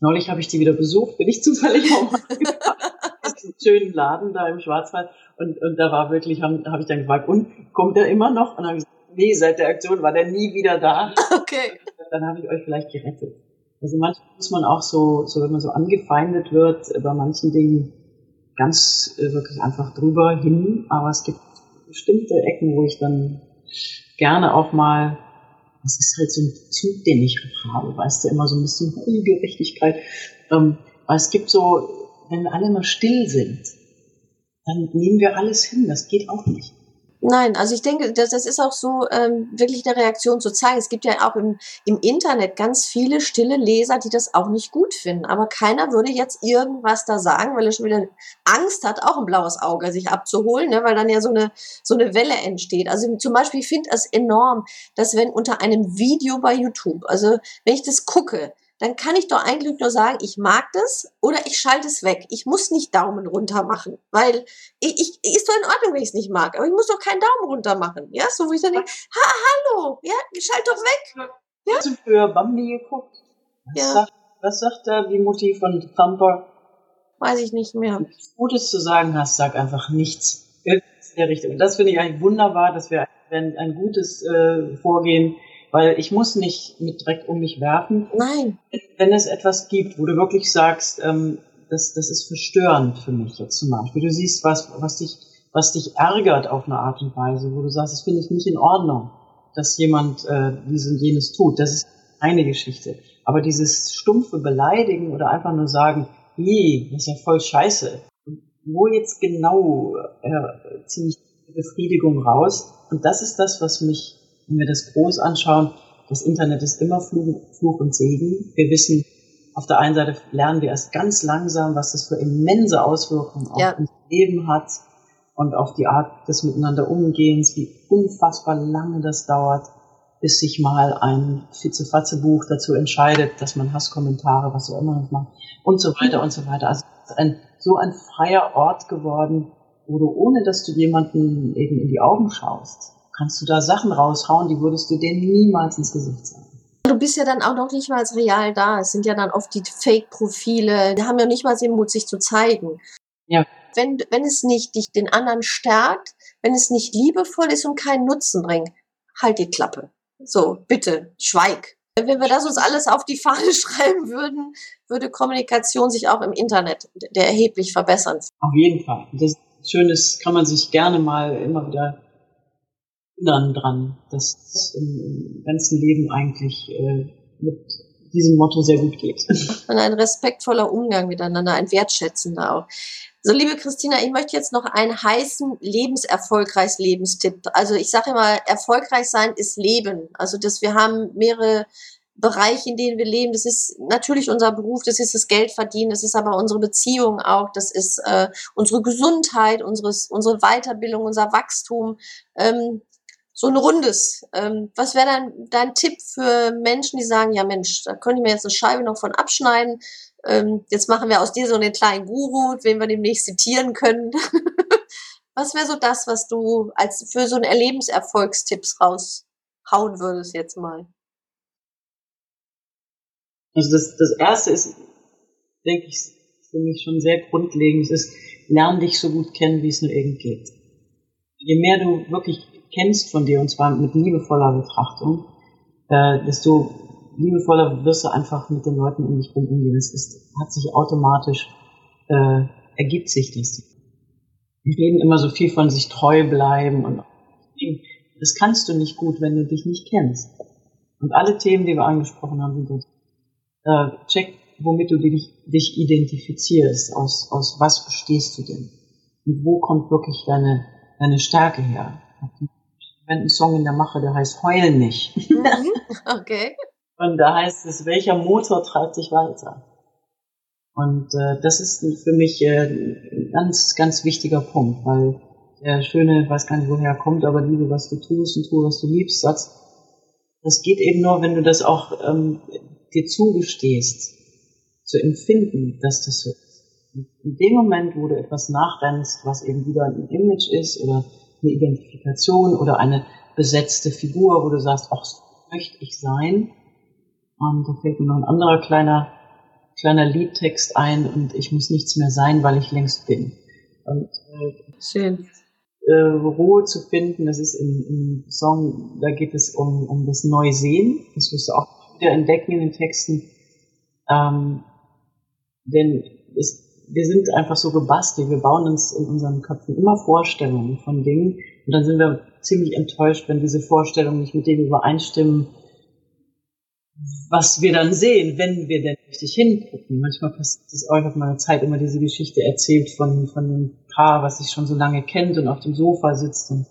Neulich habe ich die wieder besucht, bin ich zufällig auch mal diesen schönen Laden da im Schwarzwald und, und da war wirklich, habe hab ich dann gefragt, und kommt er immer noch? Und dann habe ich gesagt, nee, seit der Aktion war der nie wieder da. Okay. Dann habe ich euch vielleicht gerettet. Also manchmal muss man auch so, so wenn man so angefeindet wird, bei manchen Dingen ganz äh, wirklich einfach drüber hin. Aber es gibt bestimmte Ecken, wo ich dann gerne auch mal, das ist halt so ein Zug, den ich habe, weißt du, immer so ein bisschen Ungerechtigkeit. Ähm, aber es gibt so, wenn alle mal still sind, dann nehmen wir alles hin. Das geht auch nicht. Nein, also ich denke, das, das ist auch so ähm, wirklich eine Reaktion zu zeigen. Es gibt ja auch im, im Internet ganz viele stille Leser, die das auch nicht gut finden. Aber keiner würde jetzt irgendwas da sagen, weil er schon wieder Angst hat, auch ein blaues Auge sich abzuholen, ne, weil dann ja so eine, so eine Welle entsteht. Also zum Beispiel, ich finde es enorm, dass wenn unter einem Video bei YouTube, also wenn ich das gucke, dann kann ich doch eigentlich nur sagen, ich mag das oder ich schalte es weg. Ich muss nicht Daumen runter machen, weil ich, ich ist doch in Ordnung, wenn ich es nicht mag, aber ich muss doch keinen Daumen runter machen. Ja, so wie ich dann denke, ha, hallo, ja, schalt doch weg. Ja? Hast du für Bambi geguckt? Was, ja. sagt, was sagt da die Mutti von Thumper? Weiß ich nicht mehr. Wenn du Gutes zu sagen hast, sag einfach nichts. In der Richtung. Und das finde ich eigentlich wunderbar, dass wir ein, ein gutes äh, Vorgehen weil ich muss nicht mit Dreck um mich werfen. Nein. Wenn es etwas gibt, wo du wirklich sagst, ähm, das, das ist verstörend für mich jetzt zum Beispiel. Du siehst was, was dich, was dich ärgert auf eine Art und Weise, wo du sagst, das finde ich nicht in Ordnung, dass jemand äh, dies und jenes tut. Das ist eine Geschichte. Aber dieses stumpfe Beleidigen oder einfach nur sagen, nee, das ist ja voll scheiße. Wo jetzt genau äh, ziehe ich die Befriedigung raus? Und das ist das, was mich wenn wir das groß anschauen, das Internet ist immer Fluch, und Segen. Wir wissen, auf der einen Seite lernen wir erst ganz langsam, was das für immense Auswirkungen auf ja. unser Leben hat und auf die Art des Miteinander Umgehens, wie unfassbar lange das dauert. bis sich mal ein Fitzefatze-Buch dazu entscheidet, dass man Hasskommentare, was auch immer macht und so weiter und so weiter. Also ein, so ein freier Ort geworden, wo du, ohne dass du jemanden eben in die Augen schaust, kannst du da Sachen raushauen, die würdest du denen niemals ins Gesicht sagen. Du bist ja dann auch noch nicht mal real da. Es sind ja dann oft die Fake-Profile. Die haben ja nicht mal den Mut, sich zu zeigen. Ja. Wenn, wenn es nicht dich den anderen stärkt, wenn es nicht liebevoll ist und keinen Nutzen bringt, halt die Klappe. So, bitte, schweig. Wenn wir das uns alles auf die Fahne schreiben würden, würde Kommunikation sich auch im Internet der erheblich verbessern. Auf jeden Fall. Das Schönes kann man sich gerne mal immer wieder erinnern dran, dass es im, ganzen Leben eigentlich äh, mit diesem Motto sehr gut geht. Und ein respektvoller Umgang miteinander, ein wertschätzender auch. So, liebe Christina, ich möchte jetzt noch einen heißen, lebenserfolgreiches Lebenstipp. Also ich sage immer, erfolgreich sein ist Leben. Also dass wir haben mehrere Bereiche, in denen wir leben. Das ist natürlich unser Beruf, das ist das Geld verdienen, das ist aber unsere Beziehung auch, das ist äh, unsere Gesundheit, unseres, unsere Weiterbildung, unser Wachstum. Ähm, so ein rundes. Ähm, was wäre dein, dein Tipp für Menschen, die sagen, ja Mensch, da könnte ich mir jetzt eine Scheibe noch von abschneiden. Ähm, jetzt machen wir aus dir so einen kleinen Guru, den wir demnächst zitieren können. was wäre so das, was du als für so ein Erlebenserfolgstipps raushauen würdest jetzt mal? Also das, das erste ist, denke ich, für mich schon sehr grundlegend, ist, lern dich so gut kennen, wie es nur irgend geht. Je mehr du wirklich kennst von dir, und zwar mit liebevoller Betrachtung, äh, desto liebevoller wirst du einfach mit den Leuten um dich herum umgehen. Es ist, hat sich automatisch, äh, ergibt sich das. Wir reden immer so viel von sich treu bleiben und das kannst du nicht gut, wenn du dich nicht kennst. Und alle Themen, die wir angesprochen haben, sind das. Äh, check, womit du dich, dich identifizierst, aus, aus was bestehst du denn? Und wo kommt wirklich deine, deine Stärke her? Einen Song in der Mache, der heißt Heul nicht. Mhm. okay. Und da heißt es, welcher Motor treibt sich weiter? Und äh, das ist für mich äh, ein ganz, ganz wichtiger Punkt, weil der schöne, weiß gar nicht woher er kommt, aber liebe, was du tust und tue, was du liebst, Satz, das geht eben nur, wenn du das auch ähm, dir zugestehst, zu empfinden, dass das so ist. Und in dem Moment, wo du etwas nachrennst, was eben wieder ein Image ist oder eine Identifikation oder eine besetzte Figur, wo du sagst, ach, so möchte ich sein. Und da fällt mir noch ein anderer kleiner, kleiner Liedtext ein und ich muss nichts mehr sein, weil ich längst bin. Und, äh, Schön. Äh, Ruhe zu finden, das ist im, im Song, da geht es um, um das Neusehen. Das wirst du auch wieder entdecken in den Texten. Ähm, denn es wir sind einfach so gebastelt. Wir bauen uns in unseren Köpfen immer Vorstellungen von Dingen und dann sind wir ziemlich enttäuscht, wenn diese Vorstellungen nicht mit dem übereinstimmen, was wir dann sehen, wenn wir denn richtig hingucken. Manchmal passiert es euch auf meiner Zeit immer diese Geschichte erzählt von, von einem Paar, was sich schon so lange kennt und auf dem Sofa sitzt und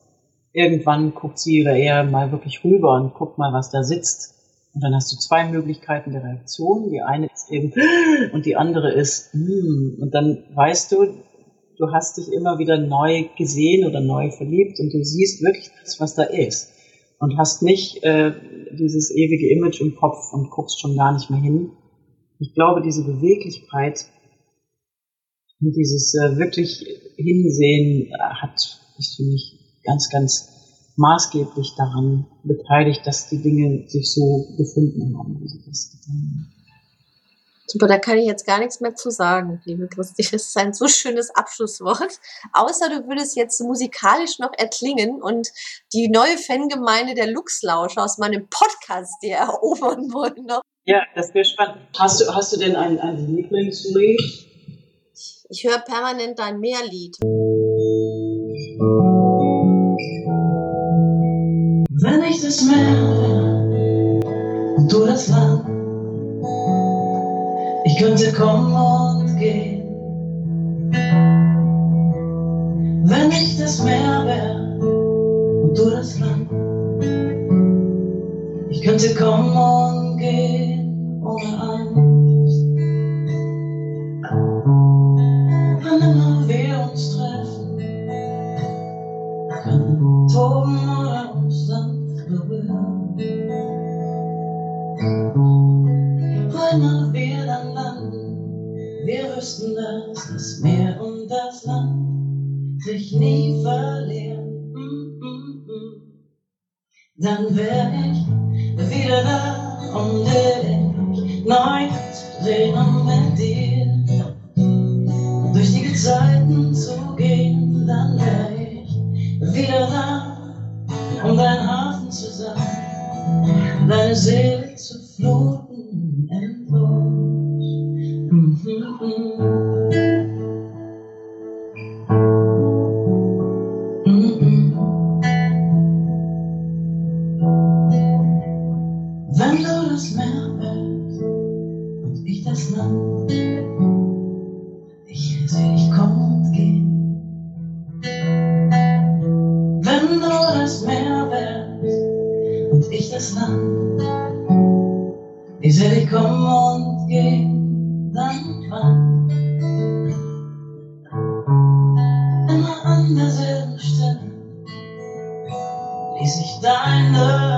irgendwann guckt sie oder er mal wirklich rüber und guckt mal, was da sitzt und dann hast du zwei Möglichkeiten der Reaktion. Die eine ist eben und die andere ist mm. und dann weißt du, du hast dich immer wieder neu gesehen oder neu verliebt und du siehst wirklich das, was da ist und hast nicht äh, dieses ewige Image im Kopf und guckst schon gar nicht mehr hin. Ich glaube, diese Beweglichkeit und dieses äh, wirklich Hinsehen äh, hat, ist für mich ganz, ganz maßgeblich daran beteiligt, dass die Dinge sich so gefunden haben, wie sie das getan haben. Super, da kann ich jetzt gar nichts mehr zu sagen, liebe Christi. Das ist ein so schönes Abschlusswort. Außer du würdest jetzt musikalisch noch erklingen und die neue Fangemeinde der Luxlauscher aus meinem Podcast dir erobern wollen noch. Ja, das wäre spannend. Hast du, hast du denn ein, ein Lieblingslied? Ich höre permanent dein Mehrlied. Wenn ich das Meer und du das Land, ich könnte kommen und gehen. Wenn ich das Meer wäre und du das Land, ich könnte kommen und gehen ohne Angst. Sich nie verlieren. Mm, mm, mm. Dann wär ich wieder da, um dich neu zu sehen und mit dir durch die Gezeiten zu gehen. Dann wär ich wieder da, um dein Hafen zu sein, deine Seele zu fluten ließ ich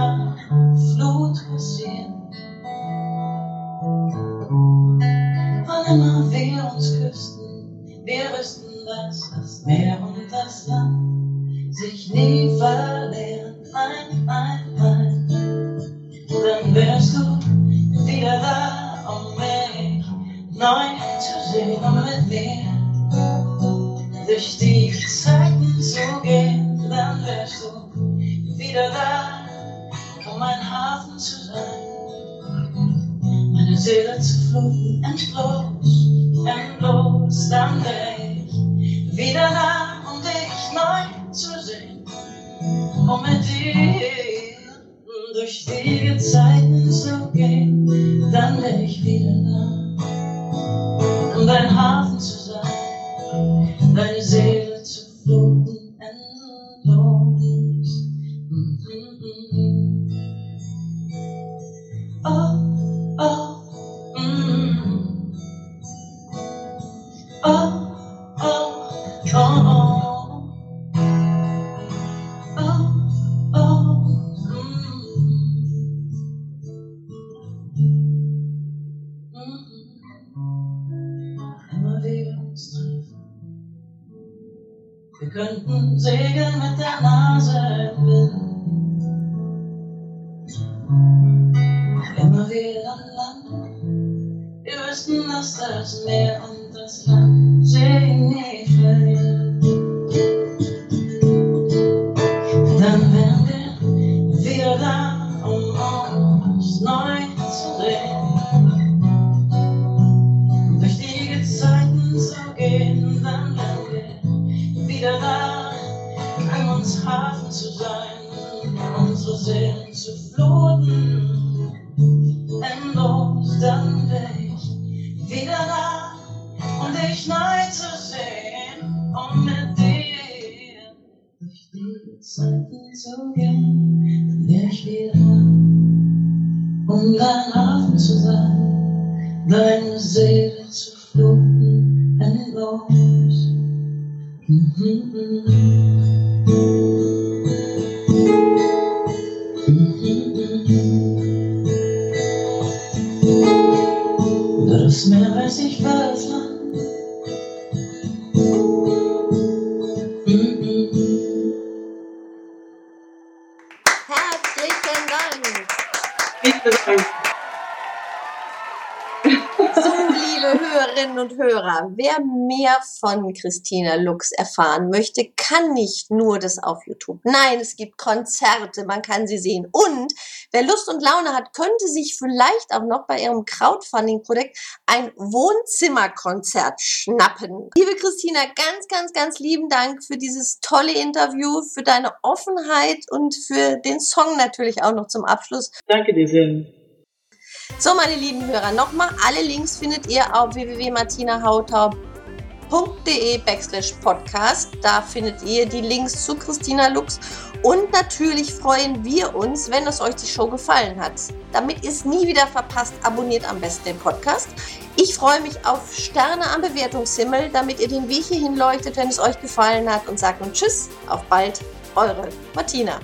uns Hafen zu sein, unsere Seelen zu fluten. Endlos, dann ich wieder da, um dich neu zu sehen, um mit dir durch die Zeiten zu gehen. Dann wär ich wieder um dein Hafen zu sein, deine Seele wer mehr von Christina Lux erfahren möchte, kann nicht nur das auf YouTube. Nein, es gibt Konzerte, man kann sie sehen. Und wer Lust und Laune hat, könnte sich vielleicht auch noch bei ihrem Crowdfunding-Projekt ein Wohnzimmerkonzert schnappen. Liebe Christina, ganz, ganz, ganz lieben Dank für dieses tolle Interview, für deine Offenheit und für den Song natürlich auch noch zum Abschluss. Danke dir sehr. So, meine lieben Hörer, nochmal, alle Links findet ihr auf www.martinahautau.de backslash podcast. Da findet ihr die Links zu Christina Lux. Und natürlich freuen wir uns, wenn es euch die Show gefallen hat. Damit ihr es nie wieder verpasst, abonniert am besten den Podcast. Ich freue mich auf Sterne am Bewertungshimmel, damit ihr den Weg hierhin leuchtet, wenn es euch gefallen hat. Und sagt nun Tschüss, auf bald, eure Martina.